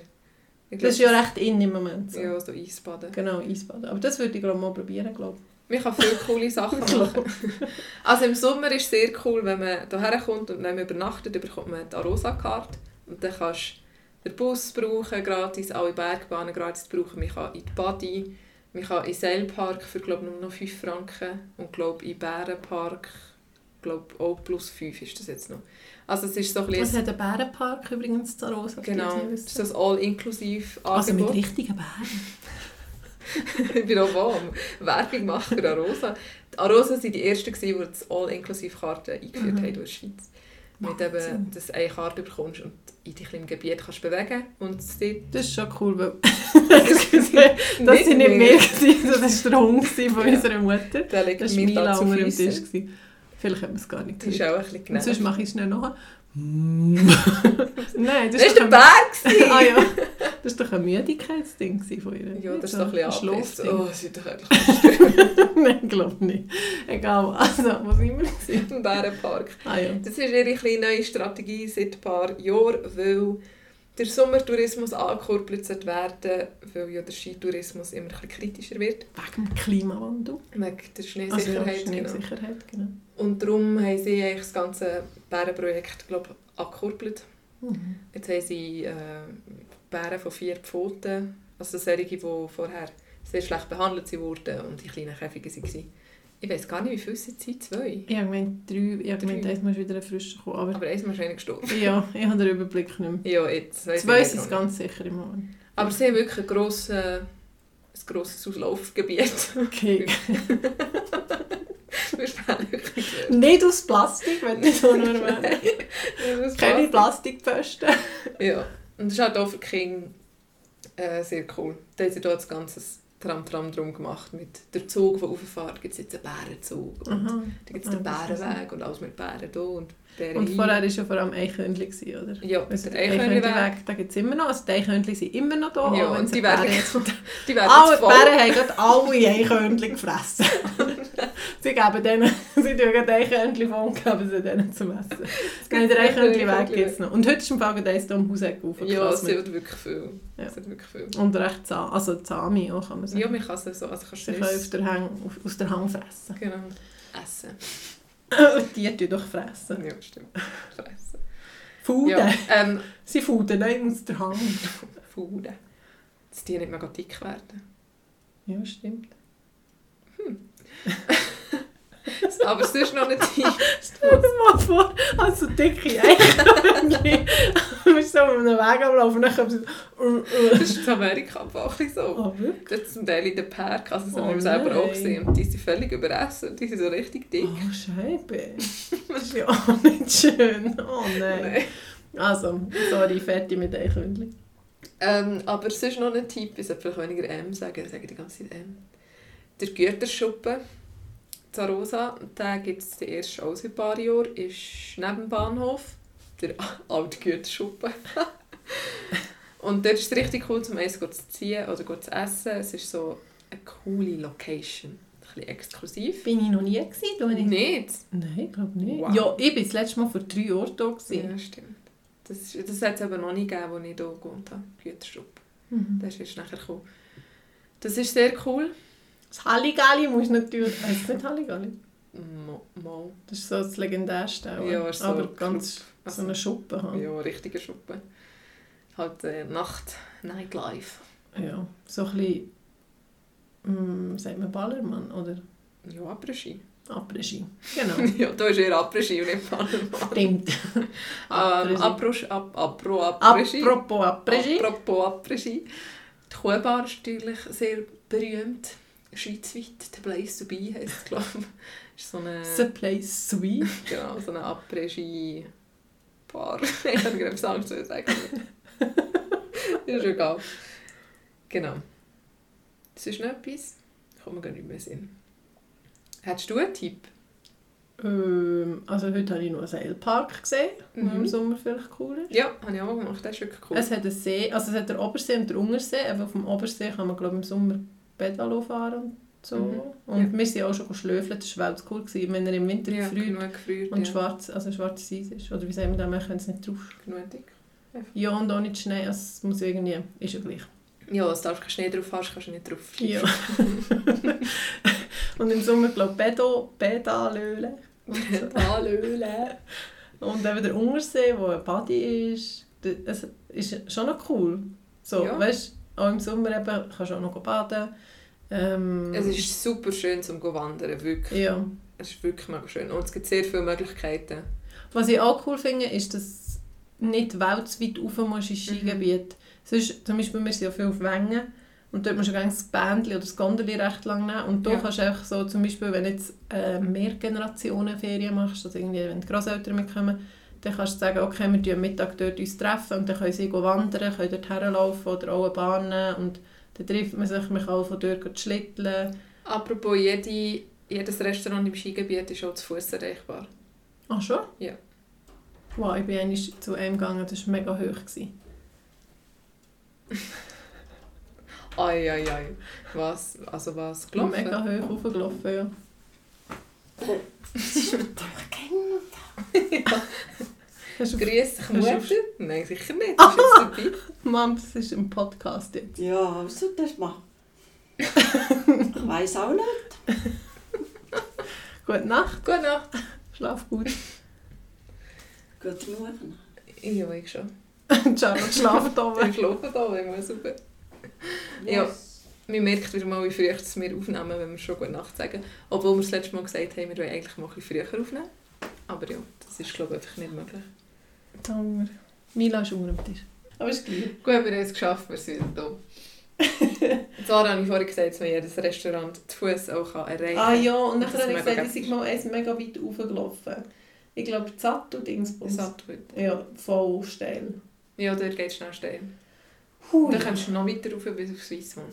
Ich Das ist ja recht in im Moment. So. Ja, so Eisbaden. Genau, Eisbaden. Aber das würde ich glaube mal probieren, glaube Man kann viele coole Sachen machen. Also im Sommer ist es sehr cool, wenn man hierher kommt und dann übernachtet, bekommt man die Arosa-Karte. Und dann kannst du den Bus brauchen, gratis, alle Bergbahnen gratis brauchen. Man kann in die Body, man kann in den Seilpark für glaub, nur noch 5 Franken. Und glaub, in Bärenpark glaub, auch plus 5 ist das jetzt noch. Also es ist so ein Es bisschen... hat einen Bärenpark übrigens zu Rosa. Genau, das ist das all-inklusiv Also mit richtigen Bären. ich bin auch warm. Werbung machen für Arosa. Die Arosa waren die ersten, die das All-Inklusiv-Karte eingeführt Mhm. haben in der Schweiz. Mit eben, dass du eine Karte bekommst und in dich im Gebiet kannst bewegen und es dort Das ist schon cool, weil... Das sind nicht mehr. das war der Hund von Ja. unserer Mutter. Da liegt Das war Mila unter dem Tisch. Gewesen. Vielleicht hat man es gar nicht Die ist gehört. auch ein bisschen Und sonst genervt. mache ich schnell nachher. Nein, Das war der Berg! Ah ja, das war doch ein Müdigkeitsding von ihr. Ja, das ist doch ein bisschen. Oh, das ist doch eigentlich Nein, glaube nicht. Egal, also, wo sind wir? ein Bärenpark. Ah ja. Das ist ihre kleine neue Strategie seit ein paar Jahren, weil der Sommertourismus angekurbelt sollte werden, weil ja der Skitourismus immer ein kritischer wird. Wegen dem Klimawandel. Wegen der Also ja, Schneesicherheit. genau. Schneesicherheit, genau. Und darum haben sie eigentlich das ganze Bärenprojekt glaub, angekurbelt. Mhm. Jetzt haben sie äh, Bären von vier Pfoten, also solche, die vorher sehr schlecht behandelt wurden und in kleinen Käfigen waren. Ich weiß gar nicht, wie viele es sind, zwei. Ich habe gemeint, drei, ich habe gemeint, eins muss wieder frischer kommen. Aber Aber eins ist wahrscheinlich gestorben. ja, ich habe den Überblick nicht mehr. Ja, jetzt weiss Zwei sind es ganz sicher im Moment. Aber sie haben wirklich ein grosses, äh, ein grosses Auslaufgebiet. Okay. Nicht aus Plastik, wenn ich so nur erwähnen. nicht. Keine Plastikpfosten. Ja, und das ist halt auch für Kinder äh, sehr cool. Da haben sie dort das ganze Tram-Tram drum gemacht. Mit der Zug, der rauffährt, gibt es jetzt einen Bärenzug. Und Aha. da gibt es Ah, den ist Bärenweg und alles mit Bären da und Bären Und vorher war ja vor allem Eichhörnchen, oder? Ja, Also der der. Eichhörnchenweg, den gibt es immer noch. Also die Eichhörnchen sind immer noch da. Ja, und sie die werden, Bären- die werden Alle jetzt voll. Bären haben gerade alle Eichhörnchen gefressen. sie geben denen, sie tun gerade Eichhörnchen voll und geben sie denen zum Essen. Nein, der Eichhörnchenweg gibt es noch. Und heute ist im Fall gerade eins hier am Hauseck Ja, es sind wirklich viel. Ja. Es sind wirklich viel. und recht zahm, also zahme auch, kann man sagen. Ja, man kann es so, also kannst sie du können der Hang, aus der Hang fressen. genau, essen. Und die tun doch fressen. Ja, stimmt. Fressen. Fuden. Ja, ähm, Sie fuden nicht aus der Hang. Fuden. Dass die nicht mega dick werden. Ja, stimmt. Aber sonst noch nicht tief. Stell dir mal vor, also dicke Eichhörnchen. Du bist so auf einem Weg am Laufen und dann kommen sie so... Das ist in Amerika auch ein bisschen so. Oh, wirklich? Das ist zum Teil in den Park, also das Oh haben wir selber auch nein. gesehen. Und die sind völlig überessen. Die sind so richtig dick. Oh, Scheibe. Das ist ja auch nicht schön. Oh nein. Nein. Also, sorry, fertig mit Eichhörnchen. Ähm, aber sonst noch ein Tipp, ich sollte vielleicht weniger M sagen, ich sage die ganze Zeit M. Der Güterschuppen, Zarosa, den gibt es erst auch seit ein paar Jahren, ist neben dem Bahnhof, der alte Güterschuppen. Und dort ist es richtig cool, zum Eis zu ziehen oder zu essen. Es ist so eine coole Location, ein bisschen exklusiv. Bin ich noch nie gewesen, du nicht? Nicht? Nein, ich glaube nicht. Wow. Ja, ich bin das letzte Mal vor drei Jahren da. Gewesen. Ja, stimmt. Das, ist- das hat es aber noch nie gegeben, als ich hier gewohnt habe, Güterschuppen. Mhm. Das ist nachher gekommen. Das ist sehr cool. Das Halligalli muss natürlich... Heisst es nicht Halligalli? Mo. Das ist so das legendärste. auch. Ja, so Aber ganz Club. so eine Schuppe. halt. Ja, richtige Schuppen. Halt äh, Nacht, Nightlife. Ja, so ein bisschen... Mm, sagt man Ballermann oder Ja, Après-Ski. Après-Ski? Genau. ja, da ist eher Après-Ski und nicht Ballermann. Stimmt. Ähm, Après-Ski. Apro, ap, apro Après-Ski. Apropos Après-Ski. Apropos Après-Ski. Die Kuhbar ist natürlich sehr berühmt. Schweizweit, «The Place to Be» heisst es, glaube ich. Ist so eine, The place to be. genau, so eine Après-Ski-Bar. ich habe gerade Angst zu sagen. ist egal. Genau. Das ist noch etwas. Kommt mir gar nicht mehr Sinn. Hättest du einen Tipp? Ähm, also heute habe ich noch einen Seilpark gesehen, der Mhm. im Sommer vielleicht cool ist. Ja, habe ich auch mal gemacht. Das ist wirklich cool. Es hat einen See, also es hat den Obersee und den Untersee. Eben auf dem Obersee kann man glaube ich, im Sommer Pedalo fahren und so. Mhm. Und wir sind auch schon schlöfeln, das war cool. Gewesen. Wenn er im Winter ja, gefriert und ja. schwarz, also schwarzes Eis ist. Oder wie sagen wir das, man kann es nicht drauf. Genug dick. Ja, und auch nicht Schnee, also es muss irgendwie, ist ja gleich. Ja, es darf kein Schnee drauf hast, kannst du nicht drauf Ja. und im Sommer glaube ich Pedo, Pedalöle. Pedalöle. Und eben der Untersee, wo ein Body ist, das- es ist schon noch cool. So, Ja. weißt auch im Sommer eben, kannst du auch noch baden. Ähm, Es ist super schön zum zu wandern, wirklich. ja. Es ist wirklich mega schön. Und es gibt sehr viele Möglichkeiten. Was ich auch cool finde, ist, dass du nicht weltweit rauf musst ins Skigebiet. Sonst, zum Beispiel, wir sind ja viel auf Wengen und dort musst du das Bändchen oder das Gondeli recht lang nehmen. Und da Ja. kannst du einfach so, zum Beispiel, wenn du jetzt äh, Mehrgenerationen-Ferien machst, also irgendwie, wenn die Grosseltern mitkommen, dann kannst du sagen, okay, wir treffen am Mittag dort uns treffen und dann können sie go wandern, können dort herlaufen oder auch eine Bahn nehmen und dann trifft man sich, man kann auch von dort schlitteln. Apropos, jede, jedes Restaurant im Skigebiet ist auch zu Fuß erreichbar. Ach schon? Ja. Wow, ich bin einmal zu einem gegangen, das war mega hoch. Gewesen. Ai, ai, ai. Was? Also was? Gelaufen? Mega hoch hochgelaufen, ja. Hast du Grüß dich, Mutter? Nein, sicher nicht. Das ist jetzt. Mann, das ist im Podcast jetzt. Ja, was soll das machen? ich weiß auch nicht. Gute Nacht, Gute Nacht. schlaf gut. Gute Nacht. Ja, ich schon. Charlotte schlaft oben. schlafen da, immer super. Ja. Man merkt wieder mal, wie früh dass wir aufnehmen, wenn wir schon gute Nacht sagen. Obwohl wir das letzte Mal gesagt haben, wir wollen eigentlich mal ein bisschen früher aufnehmen. Aber ja, das ist glaube ich einfach nicht möglich. Hunger. Mila ist unter dem Tisch. Aber ist gleich. Gut, wir haben es geschafft, wir sind da. Zwar habe ich vorhin gesagt, dass man jedes Restaurant zu Fuß auch erreichen kann. Ah ja, und nachher habe ich gesagt, ich sind mal eins mega weit hochgelaufen. Ich glaube, Zattu Dingsbums. Sattwit. Ja, voll steil. Ja, dort geht es schnell steil. Hui. Dann kannst du noch weiter rauf bis auf Swissmon.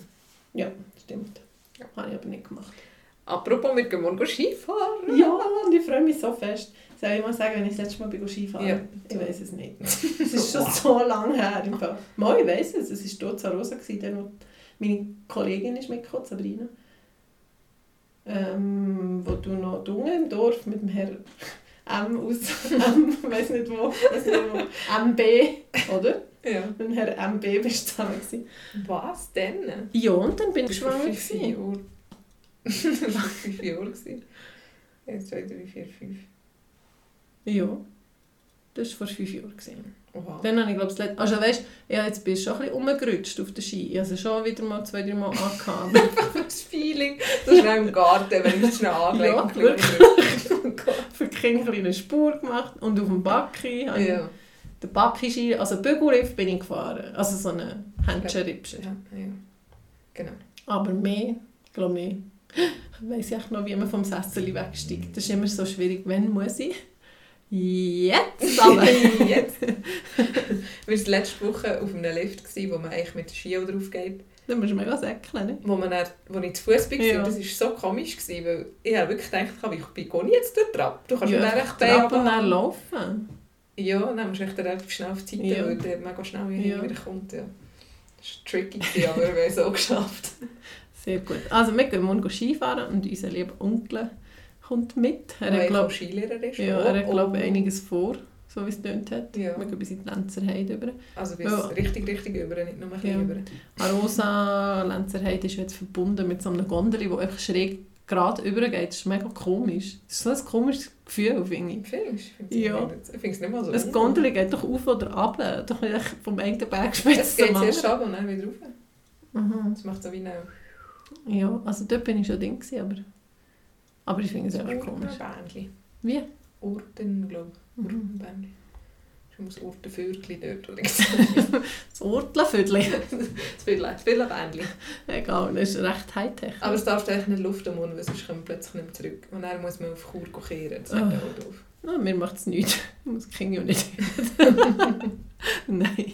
Ja, stimmt. Ja. Habe ich aber nicht gemacht. Apropos, wir gehen morgen Skifahren. Ja, und ich freue mich so fest. Soll ich mal sagen, wenn ich das letzte Mal bin Skifahren Ja. Ich weiß es nicht. Es ist schon so lange her. im Fall. Mal, ich weiß es. Es war dort dann, wo meine Kollegin ist mitgekommen, Sabrina. Ähm, wo du noch dunge im Dorf mit dem Herr M aus M, weiß nicht wo, weiss nicht wo MB, oder? Ja. Mit dem Herr MB bist du zusammen. gewesen. Was denn? Ja, und dann bin ich schwanger. gewesen. War vor fünf Jahren. gewesen. Eins, zwei, drei, vier, fünf. Ja, das war vor fünf Jahren. Oha. Dann habe ich glaube ich, also weißt, ja, jetzt bist du schon ein bisschen rumgerutscht auf der Ski. Ich habe sie schon wieder mal zwei, drei Mal angehabt. das Feeling. Das ist im Garten, wenn ich es schnell anlege. Ja, wirklich. Für die Kinder eine Spur gemacht. Und auf dem Backi, habe ich Ja. den Backi-Ski, also Bügelriff bin ich gefahren. Also so einen Händchenripscher. ja, ja. Genau. Aber mehr, ich glaube. Ich weiss echt noch, wie man vom Sessel wegsteigt. Das ist immer so schwierig. Wann muss ich? Jetzt aber! Jetzt. Wir waren letzte Woche auf einem Lift, wo man eigentlich mit den Skiern drauf geht. Dann musst du mega säckeln, ne? Wo, man dann, wo ich zu Fuß war, Ja. das war so komisch, gewesen, weil ich habe wirklich gedacht, wie gehe ich jetzt dort drauf? Du kannst Ja, dann recht Trab und dann laufen. Ja, dann musst du echt relativ schnell auf die Seite, Ja. weil der mega schnell wieder Ja. kommt. Ja. Das war tricky, aber wir haben es auch geschafft. Sehr gut. Also wir gehen morgen Skifahren und unser lieber Onkel kommt mit. Er hat, ich glaub, auch Skilehrer ist. ja, er hat glaub, einiges vor, so wie es tönt hat. Ja. Wir gehen bis in die Lenzerheide über. Also bis Ja. richtig, richtig über, nicht nur ein bisschen Ja. über. Arosa Lenzerheide ist jetzt verbunden mit so einem Gondeli, das einfach schräg gerade übergeht. Das ist mega komisch. Das ist so ein komisches Gefühl, finde ich. Findest du? Ich Ja. finde es nicht mal so. Ein Gondeli geht doch auf oder ab. Doch nicht vom einen Bergspitze Es geht zuerst ab und dann wieder rauf. Mhm. Das macht so wie eine... Ja, also dort bin ich schon drin, aber, aber ich finde es einfach komisch. Bändchen. Wie? Urten, glaube ich. Mhm. Urtenbändchen. ist das Urtenviertli dort, ich habe. Das Urtlenviertel. Das Viertel- das Viertelbändli. Egal, das ist recht Hightech. Aber es darf eigentlich nicht Luft am Mund, weil sonst wir plötzlich nicht zurück. Und dann muss man auf Chur kehren. Das wäre auch doof. No, mir macht es nichts. Ich muss die Kinder ja nicht. Nein,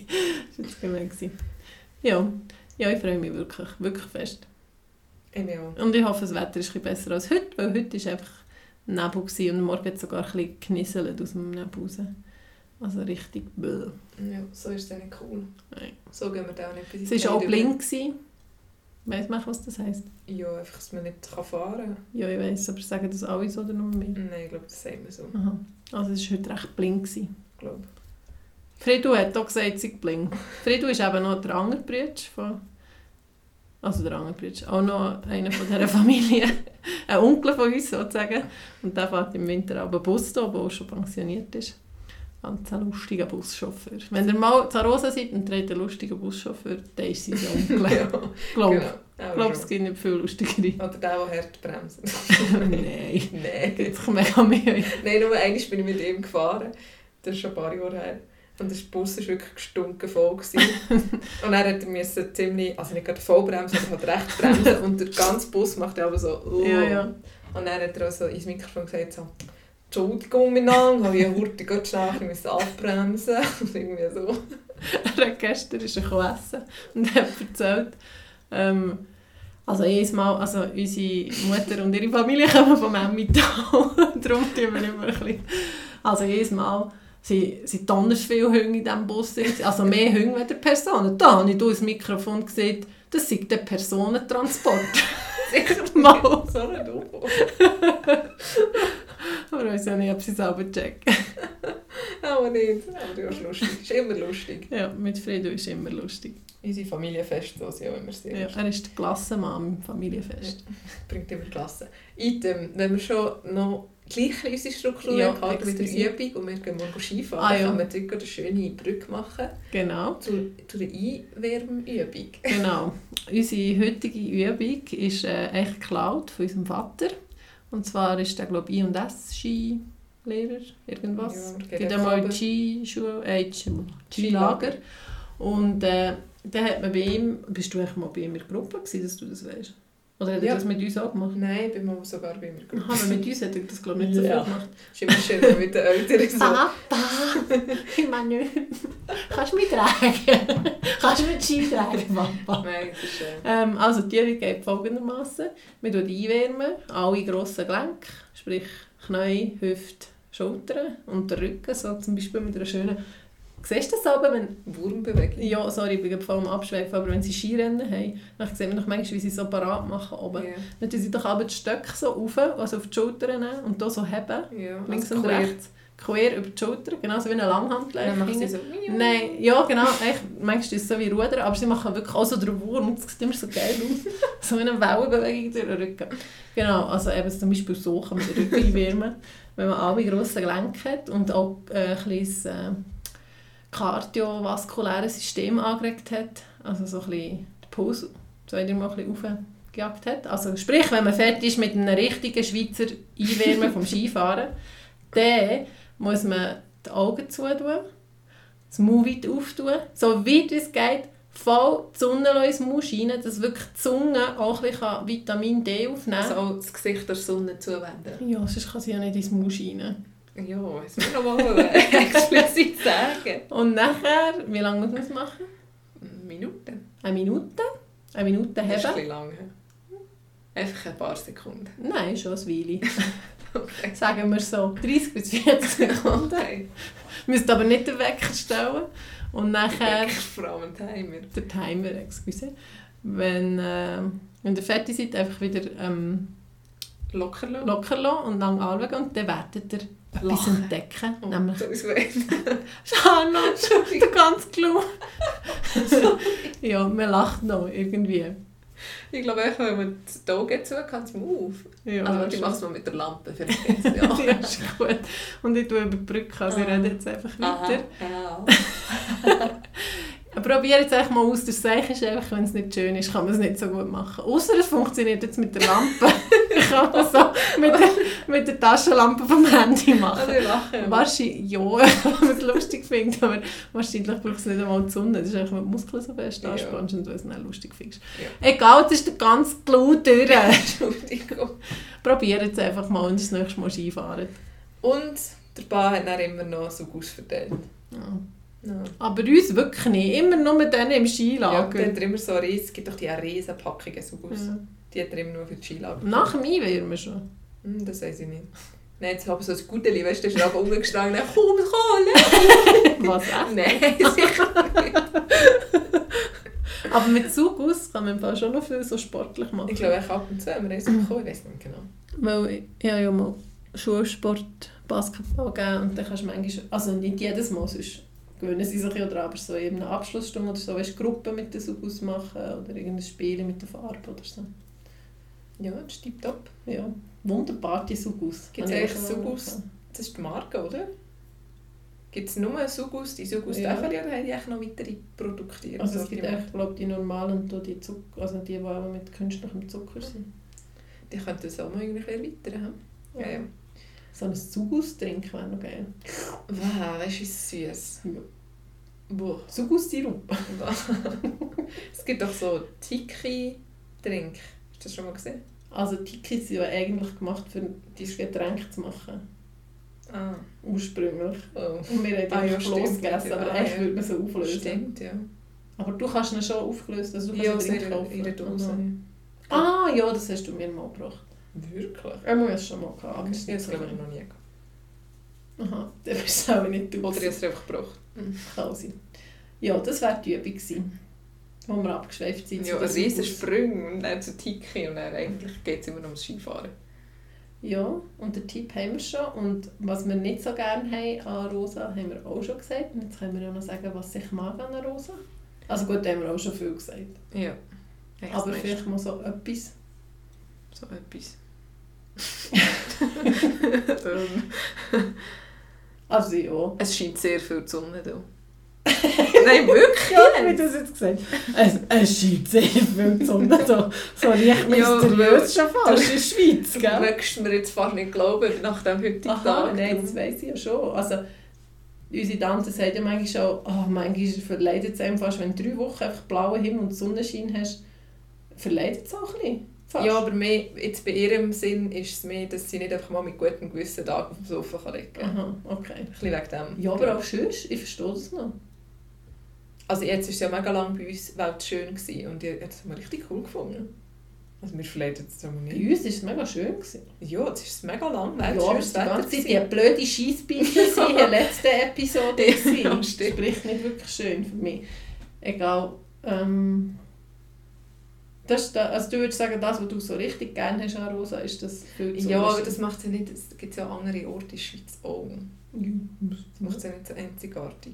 das war jetzt gemein. Ja. ja, ich freue mich wirklich, wirklich fest. Ich auch. Und ich hoffe, das Wetter ist ein besser als heute, weil heute war einfach Nebel gewesen und morgen hat es sogar ein bisschen aus dem Nebel raus. Also richtig bäh. Ja, so ist es nicht cool. Nein. So gehen wir da auch nicht bis Es war auch blind. Weiss man, was das heisst? Ja, einfach, dass man nicht fahren kann. Ja, ich weiss, aber sagen das alle so oder nur mir? Nein, ich glaube, das sagen wir so. Aha. Also es war heute recht blind. Gewesen. Ich glaube. Fredu hat auch gesagt, es sei bling. Fredu ist eben noch der Bruder von... Also der Bruder, auch noch einer von dieser Familie. Ein Onkel von uns sozusagen. Und der fährt im Winter aber Bus da, der auch schon pensioniert ist. Ganz ein lustiger Buschauffeur. Wenn ihr mal zu Rosa seid und dreht einen lustigen Buschauffeur, dann ist sein Onkel. ja, Glaub. genau. Ich glaube, es gibt nicht viel lustigere. Oder der, der hart bremst. Nein. Nein. Gibt es mega Mühe. Nein, nur einmal bin ich mit ihm gefahren. Das ist schon ein paar Jahre her. Und der Bus war wirklich gestunken voll. Gewesen. und er hat müssen ziemlich, also nicht gerade voll bremsen, aber hat recht bremsen. Und der ganze Bus macht aber so... Oh. Ja, ja. Und dann hat er auch so ins Mikrofon gesagt, so, Entschuldigung, Name, habe ich eine Hurti ganz schnell ein bisschen abbremsen Und irgendwie so. Er hat gestern ist er essen und hat erzählt, ähm, also jedes Mal, also unsere Mutter und ihre Familie kommen vom Emmental, darum tun wir immer ein bisschen, also jedes Mal sind, sind donners viele Hunde in diesem Bus, also mehr Hunde als Personen. Da habe ich durch das Mikrofon gesehen, das sei der Personentransport. Sicher Mal. so ein Duo. Aber ich weiß ja nicht, ob sie selber checken. Aber nicht. Aber du bist lustig. Ist immer lustig. Ja, mit Fredo ist immer lustig. Unsere Familienfeste so sind auch immer sehr Ja, er ist der Klassenmann im Familienfest. Bringt immer Klasse. Item, wenn wir schon noch gleich in unsere Struktur Ja, haben, mit der excuse. Übung und wir gehen morgen Skifahren, Ah, dann ja. können wir dort eine schöne Brücke machen Genau. zu, zu der Einwärmübung. Genau. Unsere heutige Übung ist äh, echt geklaut von unserem Vater. Und zwar ist der, glaube ich, I&S-Skilehrer, irgendwas. Ja, geht einmal. Skischule, äh, Ski- Skilager. Und äh, dann hat man bei ihm, bist du eigentlich mal bei ihm in der Gruppe gewesen, dass du das weißt? Oder hat er Ja. das mit uns auch gemacht? Nein, bin mal sogar bei mir Aha, aber mit uns hat er das, glaube ich, nicht so Ja. viel gemacht. ist immer schön, wenn mit den Eltern so. Papa, ich meine, kannst du mich tragen? kannst du mich Ski tragen, Papa? Nein, das ist schön. Ähm, also die Übung geht folgendermaßen: Wir tun einwärmen, alle grossen Gelenke, sprich Knie, Hüfte, Schultern und den Rücken, so zum Beispiel mit einer schönen... Siehst du das aber, wenn... Wurmbewegung. Ja, sorry, ich bin gerade voll am Abschweifen, aber wenn sie Skirennen haben, dann sehen wir doch manchmal, wie sie so parat machen oben. Ja. Dann tun sie doch aber die Stöcke so rauf, also auf die Schultern nehmen und hier so heben, Ja, links also und quer. rechts, quer über die Schulter, genauso wie eine Langhantel. Dann machen sie so. Nein, ja genau, echt, manchmal ist es so wie Rudern, aber sie machen wirklich auch so den Wurm und es sieht immer so geil aus. so eine Wellenbewegung durch den Rücken. Genau, also eben zum Beispiel so kann man den Rücken einwärmen, wenn man alle grossen Gelenke hat und auch äh, ein kleines äh, kardiovaskuläres System angeregt hat, also so ein bisschen den Puls so wieder mal ein bisschen aufgejagt hat. Also sprich, wenn man fertig ist mit einem richtigen Schweizer Einwärmen vom Skifahren, dann muss man die Augen zutun, das Maul weit auftun, so weit es geht, voll die Sonne ins Maul scheinen, dass wirklich die Zunge auch ein bisschen Vitamin D aufnehmen Also kann. auch das Gesicht der Sonne zuwenden. Ja, sonst kann sie ja nicht ins Maul scheinen. Ja, jetzt müssen wir noch mal explizit sagen. Und nachher, wie lange muss man das machen? Minuten. Eine Minute? Eine Minute Das ist ein haben? bisschen lang. Einfach ein paar Sekunden. Nein, schon ein Weile. Okay. Sagen wir so 30 bis 40 Sekunden. Okay. Müsst aber nicht den Wecker stellen. Und nachher... Wirklich vor allem ein Timer. der Timer, excuse. Wenn, äh, wenn ihr fertig seid, einfach wieder ähm, Locker lassen. locker lassen und lang anschauen und dann werdet ihr etwas Lachen. entdecken. Oh, Nämlich. Charlotte, der ganz Clou. ja, man lacht noch irgendwie. Ich glaube, wenn man die Augen zu kann, es auf. Ja, Also, ich mache es mal mit der Lampe. Vielleicht ja. ja, ist gut. Und ich tue über die Brücke, also ich Ah. rede jetzt einfach weiter. Aha. Probier jetzt einfach mal aus. Das Zeichen ist einfach, wenn es nicht schön ist, kann man es nicht so gut machen. Außer es funktioniert jetzt mit der Lampe. kann man so mit der, mit der Taschenlampe vom Handy machen. Also ich lache. Wahrscheinlich, ja, wenn man es lustig findet, aber wahrscheinlich braucht es nicht einmal die Sonne. Das ist einfach, wenn die Muskeln so fest Ja. anspannst und du es nicht lustig findest. Ja. Egal, das ist der ganze Clou durch. Entschuldigung. Probier jetzt einfach mal und das nächste Mal Skifahren. Und der Bar hat dann immer noch so ausverteilt. Ja. Ja. Aber uns wirklich nicht. Immer nur mit denen im Ja, Skilager. die hat er immer so riesig, es gibt doch die riesen Packungen so aus. Ja. Die hat er immer nur für die Skilager. Nach dem Einwärmen schon. Hm, das weiß ich nicht. Nein, jetzt habe ich so ein Guteli, weißt du, der ist aber umgestanden, komm, komm, Was, echt? Nein, sicher nicht. Aber mit Zugus kann man schon noch viel so sportlich machen. Ich glaube, ich ab und zu haben wir eins bekommen, ich weiß nicht genau. Weil ich, ich habe ja mal Schulsport Basketball gegeben und dann kannst du manchmal, also nicht jedes Mal, sonst gewöhnen sie sich ja daran, aber so eben eine Abschlussstunde oder so, weißt, Gruppen mit den Sugus machen oder irgendein Spiel mit der Farbe oder so. Ja, das ist tipptopp. Ja, wunderbar die Sugus. Habe ich eigentlich Sugus? Das ist die Marke, oder? Gibt es nur Sugus, die Sugus Ja. ja. oder haben die noch weitere Produkte? Also es gibt echt, glaube die normalen und die Zucker, also die, die mit künstlichem Zucker sind. Die könnten das auch mal irgendwie erweitern. haben. Ja, ja. So ein Sugus-Trink wäre noch geil. Wow, weißt du, wie süß. Ja. Boah. Sugus-Sirup. es gibt doch so Tiki-Drink. Hast du das schon mal gesehen? Also Tikis sind ja eigentlich gemacht, für dieses Getränk zu machen. Ah. Ursprünglich. Oh. Und wir haben Ah, ja, einfach bloß stimmt. gegessen, aber Ah, eigentlich ja. würde man sie auflösen. Stimmt, ja. Aber du kannst ihn schon aufgelöst, also du kannst Ja, ihn Dose. Aha. Ah ja, das hast du mir mal gebracht. Wirklich? Ich muss es schon mal gehabt. Okay. nicht glaube ich noch nie gehabt. Aha, dann bist du auch nicht du. Oder ich habe es einfach gebracht. Kann sein. Ja, das wäre die Übung gewesen, wo wir abgeschweift sind. Ja, ein riesen. Sprung und dann zu Tiki und dann eigentlich geht es immer ums Skifahren. Ja, und den Tipp haben wir schon. Und was wir nicht so gerne haben an Rosa, haben wir auch schon gesagt. Und jetzt können wir ja noch sagen, was ich mag an der Rosa. Also gut, da haben wir auch schon viel gesagt. Ja. Aber vielleicht mal so etwas. So etwas. Also ja. es scheint sehr viel die Sonne da. Nein, wirklich? Ja, wie du es jetzt gesagt hast. Es, es scheint sehr viel die Sonne da. So Ja, mysteriös schon weil- fast in der Schweiz, Du gell? möchtest mir jetzt fast nicht glauben, nach dem heutigen Aha, Tag. nein, das weiss ich ja schon. Also, unsere Tante sagt ja manchmal schon, oh, manchmal verleidet es einem fast, wenn du drei Wochen einfach blauen Himmel und Sonnenschein hast, verleidet es auch ein bisschen. Fast. Ja, aber mehr, jetzt bei ihrem Sinn ist es mehr, dass sie nicht einfach mal mit gutem Gewissen Tag auf dem Sofa kann liegen kann. Aha, okay. Ein bisschen wegen dem. Ja, aber auch schön, ich verstehe das noch. Also jetzt war es ja mega lang bei uns weltschön gewesen und ich habe das mal richtig cool gefunden. Also wir verleiden es Bei nicht. uns war es mega schön. Gewesen. Ja, jetzt ist es mega lang Ja, aber die ganze Zeit die blöde Scheissbeine waren in der letzten Episode. Ja, das stimmt. spricht nicht wirklich schön für mich. Egal. Ähm, das da, also du würdest sagen, das, was du so richtig gerne hast an Rosa, ist das viel zu Ja, aber das macht es ja nicht, es gibt ja andere Orte in der Schweiz auch. Das macht es ja nicht so einzigartig.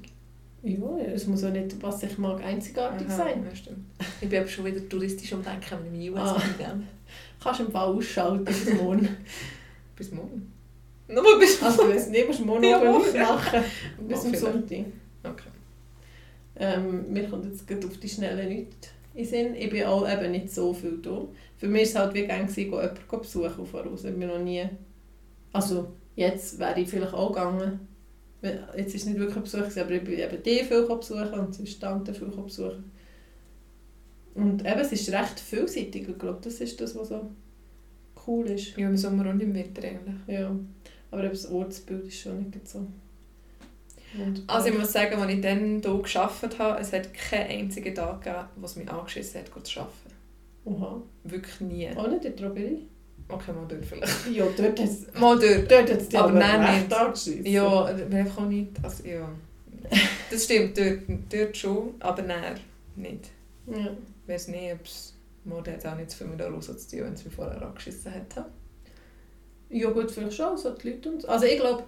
Ja, es muss ja nicht, was ich mag, einzigartig Aha, sein. Ja, stimmt. Ich bin aber schon wieder touristisch am Denken, wenn ich US Ah. Kannst du im Fall ausschalten bis morgen. Bis morgen. Nur bis Also wenn es nicht, musst du morgen Ja, oben morgen. nicht machen. Bis zum. Sonntag. Okay. Ähm, mir kommt jetzt auf die Schnelle nichts in Sinn. Ich bin auch eben nicht so viel da. Für mich war es halt wie go jemanden besuchen auf Aarhus. Ich bin noch nie... Also, jetzt wäre ich vielleicht auch gegangen. Jetzt war es nicht wirklich ein Besuch, aber ich bin eben die viel besuchen und sonst Tante viel besuchen. Und eben, es ist recht vielseitig. Ich glaube, das ist das, was so cool ist. Ja, im Sommer und im Winter eigentlich. Ja. Aber eben das Ortsbild ist schon nicht so... wunderbar. Also ich muss sagen, als ich dann hier gearbeitet habe, es hat keinen einzigen Tag gegeben, was mich angeschissen hat, zu arbeiten. Oha. Wirklich nie. Auch nicht in der Drogerie? Okay, mal dort vielleicht. Ja, dort hat es... Mal dort. Dort hat es dich Aber aber nein, nicht. angeschissen. Ja, einfach auch nicht. Also, ja. Das stimmt, dort, dort schon, aber nein, nicht. Ja. Ich weiß nicht, ob es... Der hat auch nicht so viel mit der Rosa zu tun, wenn es mich vorher angeschissen hat. ja gut, vielleicht schon, so die Leute und so. Also ich glaube,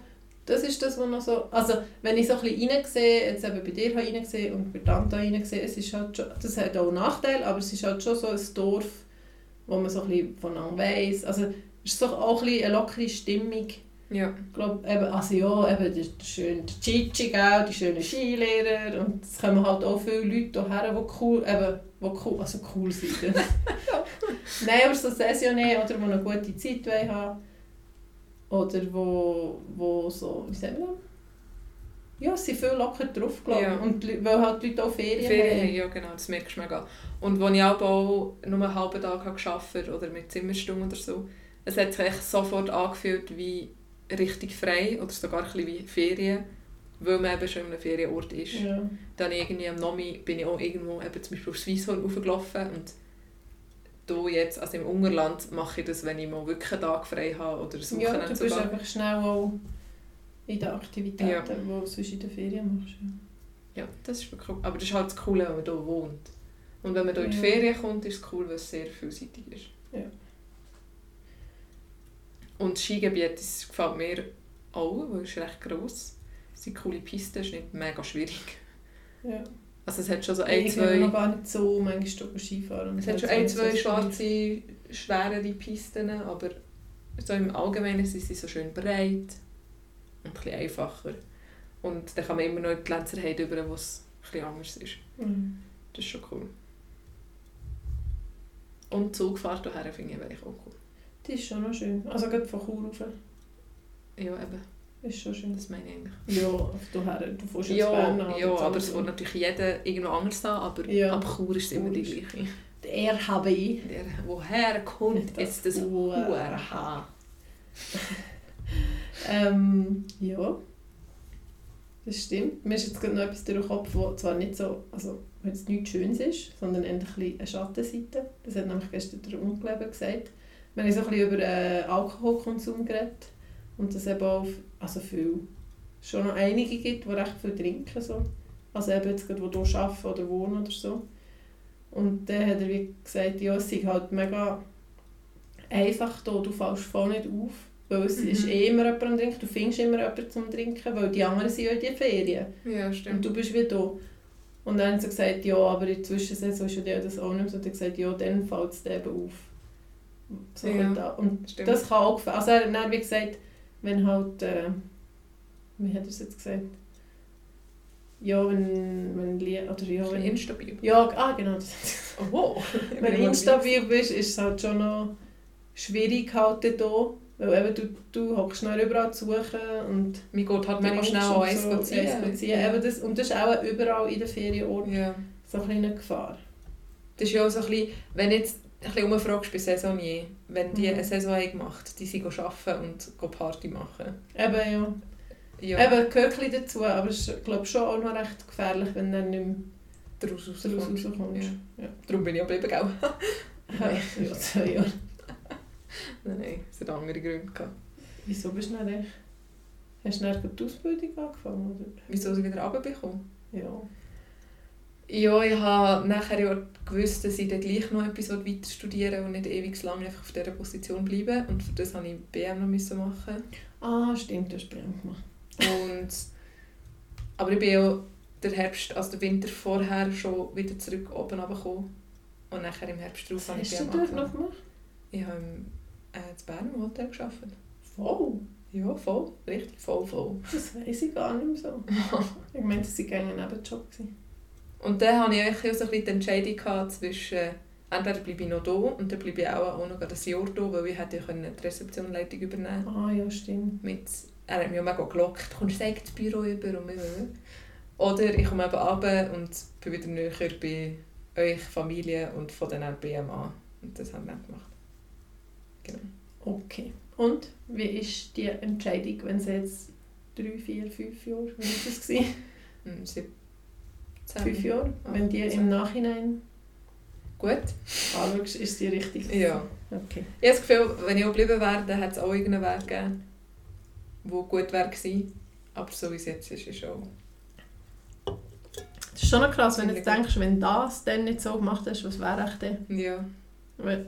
das ist das, was noch so... Also wenn ich so ein bisschen reinsehe, jetzt eben bei dir habe ich reingesehen und bei Tante habe ich reingesehen, es ist halt schon... Das hat auch Nachteile, aber es ist halt schon so ein Dorf, wo man so ein bisschen voneinander weiss. Also es ist so auch ein bisschen eine lockere Stimmung. Ja. Ich glaube, eben, also ja, eben der, der schöne Chichi, gell, die schönen Skilehrer und es kommen halt auch viele Leute hierher, die cool, eben, die cool, also cool sind. Nein, aber so saisonär oder die eine gute Zeit haben oder wo, wo so, wie wir das? Ja, es sind viel locker drauf, glaube ich. Ja. Und weil halt die Leute auch Ferien, Ferien, haben. ja genau, das merkst du mega. Und als ich auch nur einen halben Tag habe gearbeitet oder mit Zimmerstunden oder so, es hat sich echt sofort angefühlt wie richtig frei oder sogar ein bisschen wie Ferien, weil man eben schon in einem Ferienort ist. Ja. Dann irgendwie am Nomi bin ich auch irgendwo eben zum Beispiel aufs Weisshorn raufgelaufen und da jetzt, also im Ungerland, mache ich das, wenn ich mal wirklich einen Tag frei habe oder das ja, Wochenende du bist sogar. einfach schnell auch in den Aktivitäten, Ja. die du sonst in den Ferien machst. Ja. Ja, das ist wirklich cool. Aber das ist halt das Coole, wenn man hier wohnt. Und wenn man hier in die Ja. Ferien kommt, ist es cool, weil es sehr vielseitig ist. Ja. Und das Skigebiet das gefällt mir auch, weil es ist recht gross. Es sind coole Pisten, es ist nicht mega schwierig. Ja. Also es hat schon so ein, Ich habe noch zwei, gar nicht so manchmal Stunden Skifahren. es hat so schon ein, so zwei schwierig. schwarze, schwerere Pisten, aber so im Allgemeinen sind sie so schön breit und ein bisschen einfacher. Und dann kann man immer noch die Lenzerheide über, wo es bisschen anders ist. Mhm. Das ist schon cool. Und die Zugfahrt hierher finde ich auch cool. Die ist schon noch schön. Also gerade von Chur rauf Ja, eben, ist schon schön. das meine ich eigentlich. Ja, du du fährst jetzt Ja, Bern an. ja aber es wird natürlich jeder irgendwo anders haben, aber Ja. ab Chur ist es immer die gleiche. Der RHBI. Der, woher kommt jetzt das URH? Ähm, ja. Das stimmt. Mir ist jetzt gerade noch etwas durch den Kopf, wo zwar nicht so, also wenn es nichts Schönes ist, sondern bisschen eine Schattenseite. Das hat nämlich gestern der Unglebe gesagt. Wir haben so ein bisschen über äh, Alkoholkonsum geredet und dass eben auch, also viel, schon noch einige gibt, die recht viel trinken. So. Also eben jetzt gerade, die hier arbeiten oder wohnen oder so. Und dann hat er wie gesagt, ja, es sei halt mega einfach hier, du fällst voll nicht auf. Weil es Mhm. ist eh immer jemand am Trinken, du findest immer jemanden zum Trinken, weil die anderen sind ja in den Ferien. Ja, Und stimmt. du bist wieder da. Und dann hat sie gesagt, ja, aber in der Zwischensaison ist ja das auch nicht so. Und er gesagt, ja, dann fällt es eben auf. So Ja, bisschen da. Und Stimmt. das kann auch gefallen. Also er hat dann wie gesagt, wenn halt, äh, wie hat er es jetzt gesagt? Ja, wenn, wenn, oder ja, wenn, instabil. ja, ah genau, das Oh, wenn du instabil bist, ist es halt schon noch schwierig halt hier. Weil eben du, du hockst schnell überall zu suchen und Mir geht halt mega schnell und eins so, ziehen. eins ziehen. Eben das, und das ist auch überall in den Ferienorten Ja. so eine kleine Gefahr. Das ist ja auch so ein bisschen, wenn jetzt ein bisschen umfragst bei Saisonier, wenn die Mhm. eine Saison haben gemacht die sind arbeiten und Party machen. Eben ja. Ja, Eben gehört ein dazu, aber es ist glaube schon auch noch recht gefährlich, wenn du dann nicht mehr daraus rauskommst. Ja. Ja. Darum bin ich auch geblieben, gell? Ja, ja, zwei Jahre. Nein, nein, es hat andere Gründe gehabt. Wieso bist du dann echt? Hast du gerade die Ausbildung angefangen? Oder? Wieso sie wieder runterbekommen? Ja. Ja, ich habe nachher ja gewusst, dass ich dann gleich noch etwas weiter studieren und nicht ewig lang einfach auf dieser Position bleiben. Und für das musste ich BM noch müssen machen. Ah, stimmt, du hast BM gemacht. Und, aber ich bin ja den Herbst, also den Winter vorher schon wieder zurück oben runtergekommen. Und nachher im Herbst drauf habe ich hast du BM dort noch angefangen. gemacht? Ich habe im, äh, in Bern im Hotel gearbeitet. Voll. Ja, voll. Richtig voll, voll. Das weiß ich gar nicht mehr so. ich meinte, es war ein Nebenjob. gewesen. Und dann hatte ich eigentlich so ein bisschen die Entscheidung zwischen entweder bleibe ich noch da und dann bleibe ich auch, auch noch ein Jahr da, weil ich hätte ja können die Rezeptionleitung übernehmen Ah ja, stimmt. mit Er hat mich auch mega gelockt, kommst du direkt ins Büro über und Oder ich komme eben runter und bin wieder näher bei euch Familie und von auch BMA. Und das haben wir gemacht. Genau. Okay. Und wie ist die Entscheidung, wenn sie jetzt drei, vier, fünf Jahre, wie war das? 17. Fünf Jahre? Wenn die im Nachhinein Gut. anschaust, ist die richtig? Ja. Okay. Ich habe das Gefühl, wenn ich auch geblieben wäre, dann hätte es auch irgendeinen Weg gegeben, der gut wäre gewesen. Aber so wie es jetzt ist, ist auch... Das ist schon noch krass, wenn du denkst, wenn das dann nicht so gemacht hast, was wäre echt dann? Ja.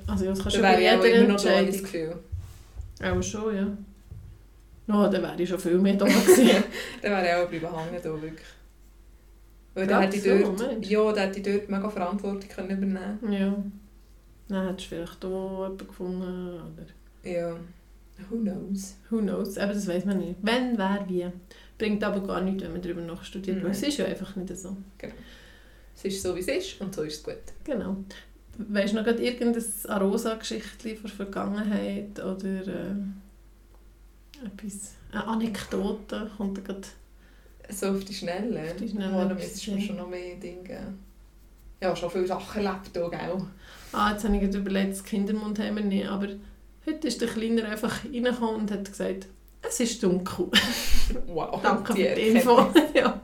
Also das kannst du bei ich jeder immer noch da, ich das Entscheidung. Gefühl. Auch schon, ja. No, dann wäre ich schon viel mehr da gewesen. Dann wäre ich auch bleiben hängen da, wirklich. Weil dann hätte ich so, dort... du? ja, dann hätte ich dort mega Verantwortung können übernehmen ja. Dann hättest du vielleicht auch jemanden gefunden. Oder? Ja. Who knows? Who knows? Aber das weiß man nicht. Wenn, wer, wie. Bringt aber gar nichts, wenn man darüber nachstudiert. Weil Nein. es ist ja einfach nicht so. Es ist so, wie es ist und so ist es gut. Genau. Weißt du noch gerade irgendein Arosa-Geschichtchen von der Vergangenheit oder äh, etwas, eine Anekdote kommt da gerade So auf die Schnelle. Auf die Schnelle Oh, etwas müsstest du schon noch mehr Dinge. Ja, schon viele Sachen erlebt hier, gell? Ah, jetzt habe ich überlegt, das Kindermund haben wir nicht, aber heute ist der Kleiner einfach reingekommen und hat gesagt, es ist dunkel. Wow. Danke die für die Info. Ja.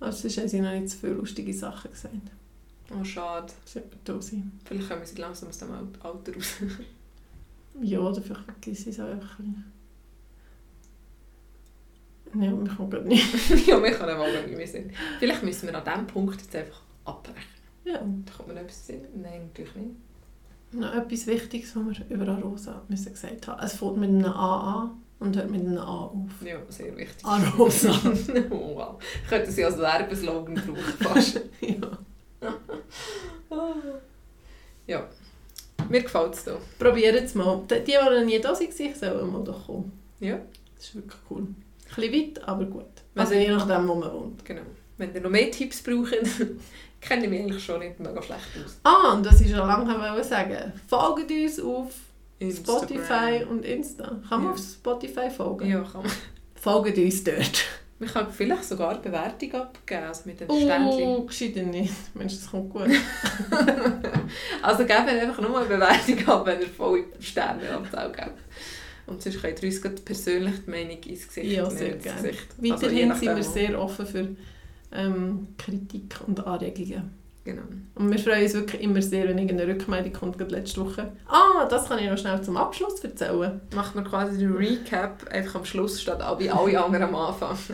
Aber sonst haben sie noch nicht so viele lustige Sachen gesagt. Oh, schade. Da sein. Vielleicht kommen sie langsam aus dem Al- Alter raus. Ja, oder vielleicht vergesse ich es auch ein bisschen. Ja, mir kommt gerade nicht. ja, wir können auch nicht mehr sein. Vielleicht müssen wir an diesem Punkt jetzt einfach abbrechen. Ja. Da kommt mir noch etwas Sinn. Nein, natürlich nicht. Noch etwas Wichtiges, was wir über Arosa müssen gesagt haben. Es fängt mit einem A an und hört mit einem A auf. Ja, sehr wichtig. Arosa. oh, wow. Könnten sie als Werbeslogan brauchen, fast. ja. ja. Mir gefällt es hier. Probiert es mal. Die, die, die noch nie da waren, sollen mal doch kommen. Ja, Das ist wirklich cool. Ein bisschen weit, aber gut. Also je nachdem, wo man wohnt. genau. Wenn ihr noch mehr Tipps braucht, kenne ich mich eigentlich schon nicht mega schlecht aus. Ah, und was ich schon lange wollte sagen. Folgt uns auf Instagram. Spotify und Insta. Kann man Ja. auf Spotify folgen? Ja, kann man. Folgt uns dort. Man kann vielleicht sogar eine Bewertung abgeben, also mit dem Ständchen. Oh, gescheiter nicht. Mensch, das kommt gut. Also gebt einfach nur eine Bewertung ab, wenn ihr voll Sterne Anzahl gebt. Und sonst könnt ihr uns persönlich die Meinung ins Gesicht Ja, sehr gerne. Gesicht. Also Weiterhin sind wir sehr offen für ähm, Kritik und Anregungen. Genau. Und wir freuen uns wirklich immer sehr, wenn irgendeine Rückmeldung kommt, gerade letzte Woche. Ah, das kann ich noch schnell zum Abschluss erzählen. Macht man quasi den Recap einfach am Schluss statt wie alle anderen am Anfang.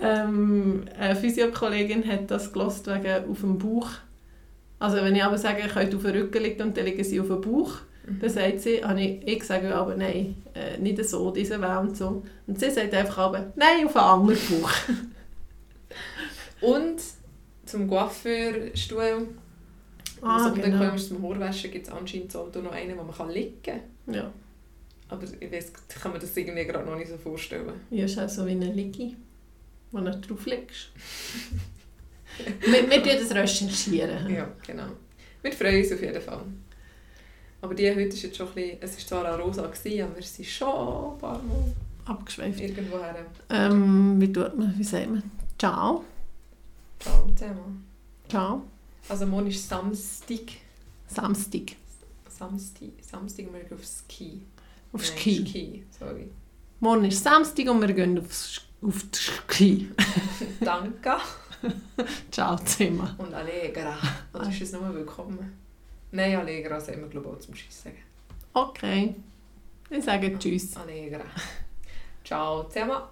Ähm, eine Physiokollegin hat das gelost wegen auf dem Bauch. Also wenn ich aber sage, ich könnte auf den Rücken liegen und dann liegen sie auf dem Bauch, dann sagt sie, ich, ich sage aber nein, äh, nicht so, diese und so. Und sie sagt einfach aber, nein, auf einen anderen Bauch. Und zum Coiffeurstuhl, Ah, also, genau. dann kommst du zum Haarwaschen, gibt es anscheinend so noch einen, wo man kann liegen kann. Ja, Aber ich weiß, kann mir das irgendwie gerade noch nicht so vorstellen. ja ist auch so wie eine Ligi, wo du drauf liegst. wir, wir das recherchieren. Ja, genau. Wir freuen uns auf jeden Fall. Aber die heute ist jetzt schon ein bisschen, es war zwar rosa, gewesen, aber wir sind schon ein paar Mal Abgeschweift. irgendwo her. Ähm, wie tut man, wie sagt man? Ciao. Ciao zusammen. Ciao. Also morgen ist Samstag. Samstag. Samstag, Samstag wir gehen aufs Ski. Aufs Nein, Ski. Ski, sorry. Morgen ist Samstag und wir gehen aufs, auf die Ski. Danke Ciao zusammen. und Allegra. Oder ist es nur willkommen? Nein, Allegra sagen wir glaube ich auch zum Tschüss sagen. Okay. Ich sage Tschüss. Allegra. Ciao zusammen.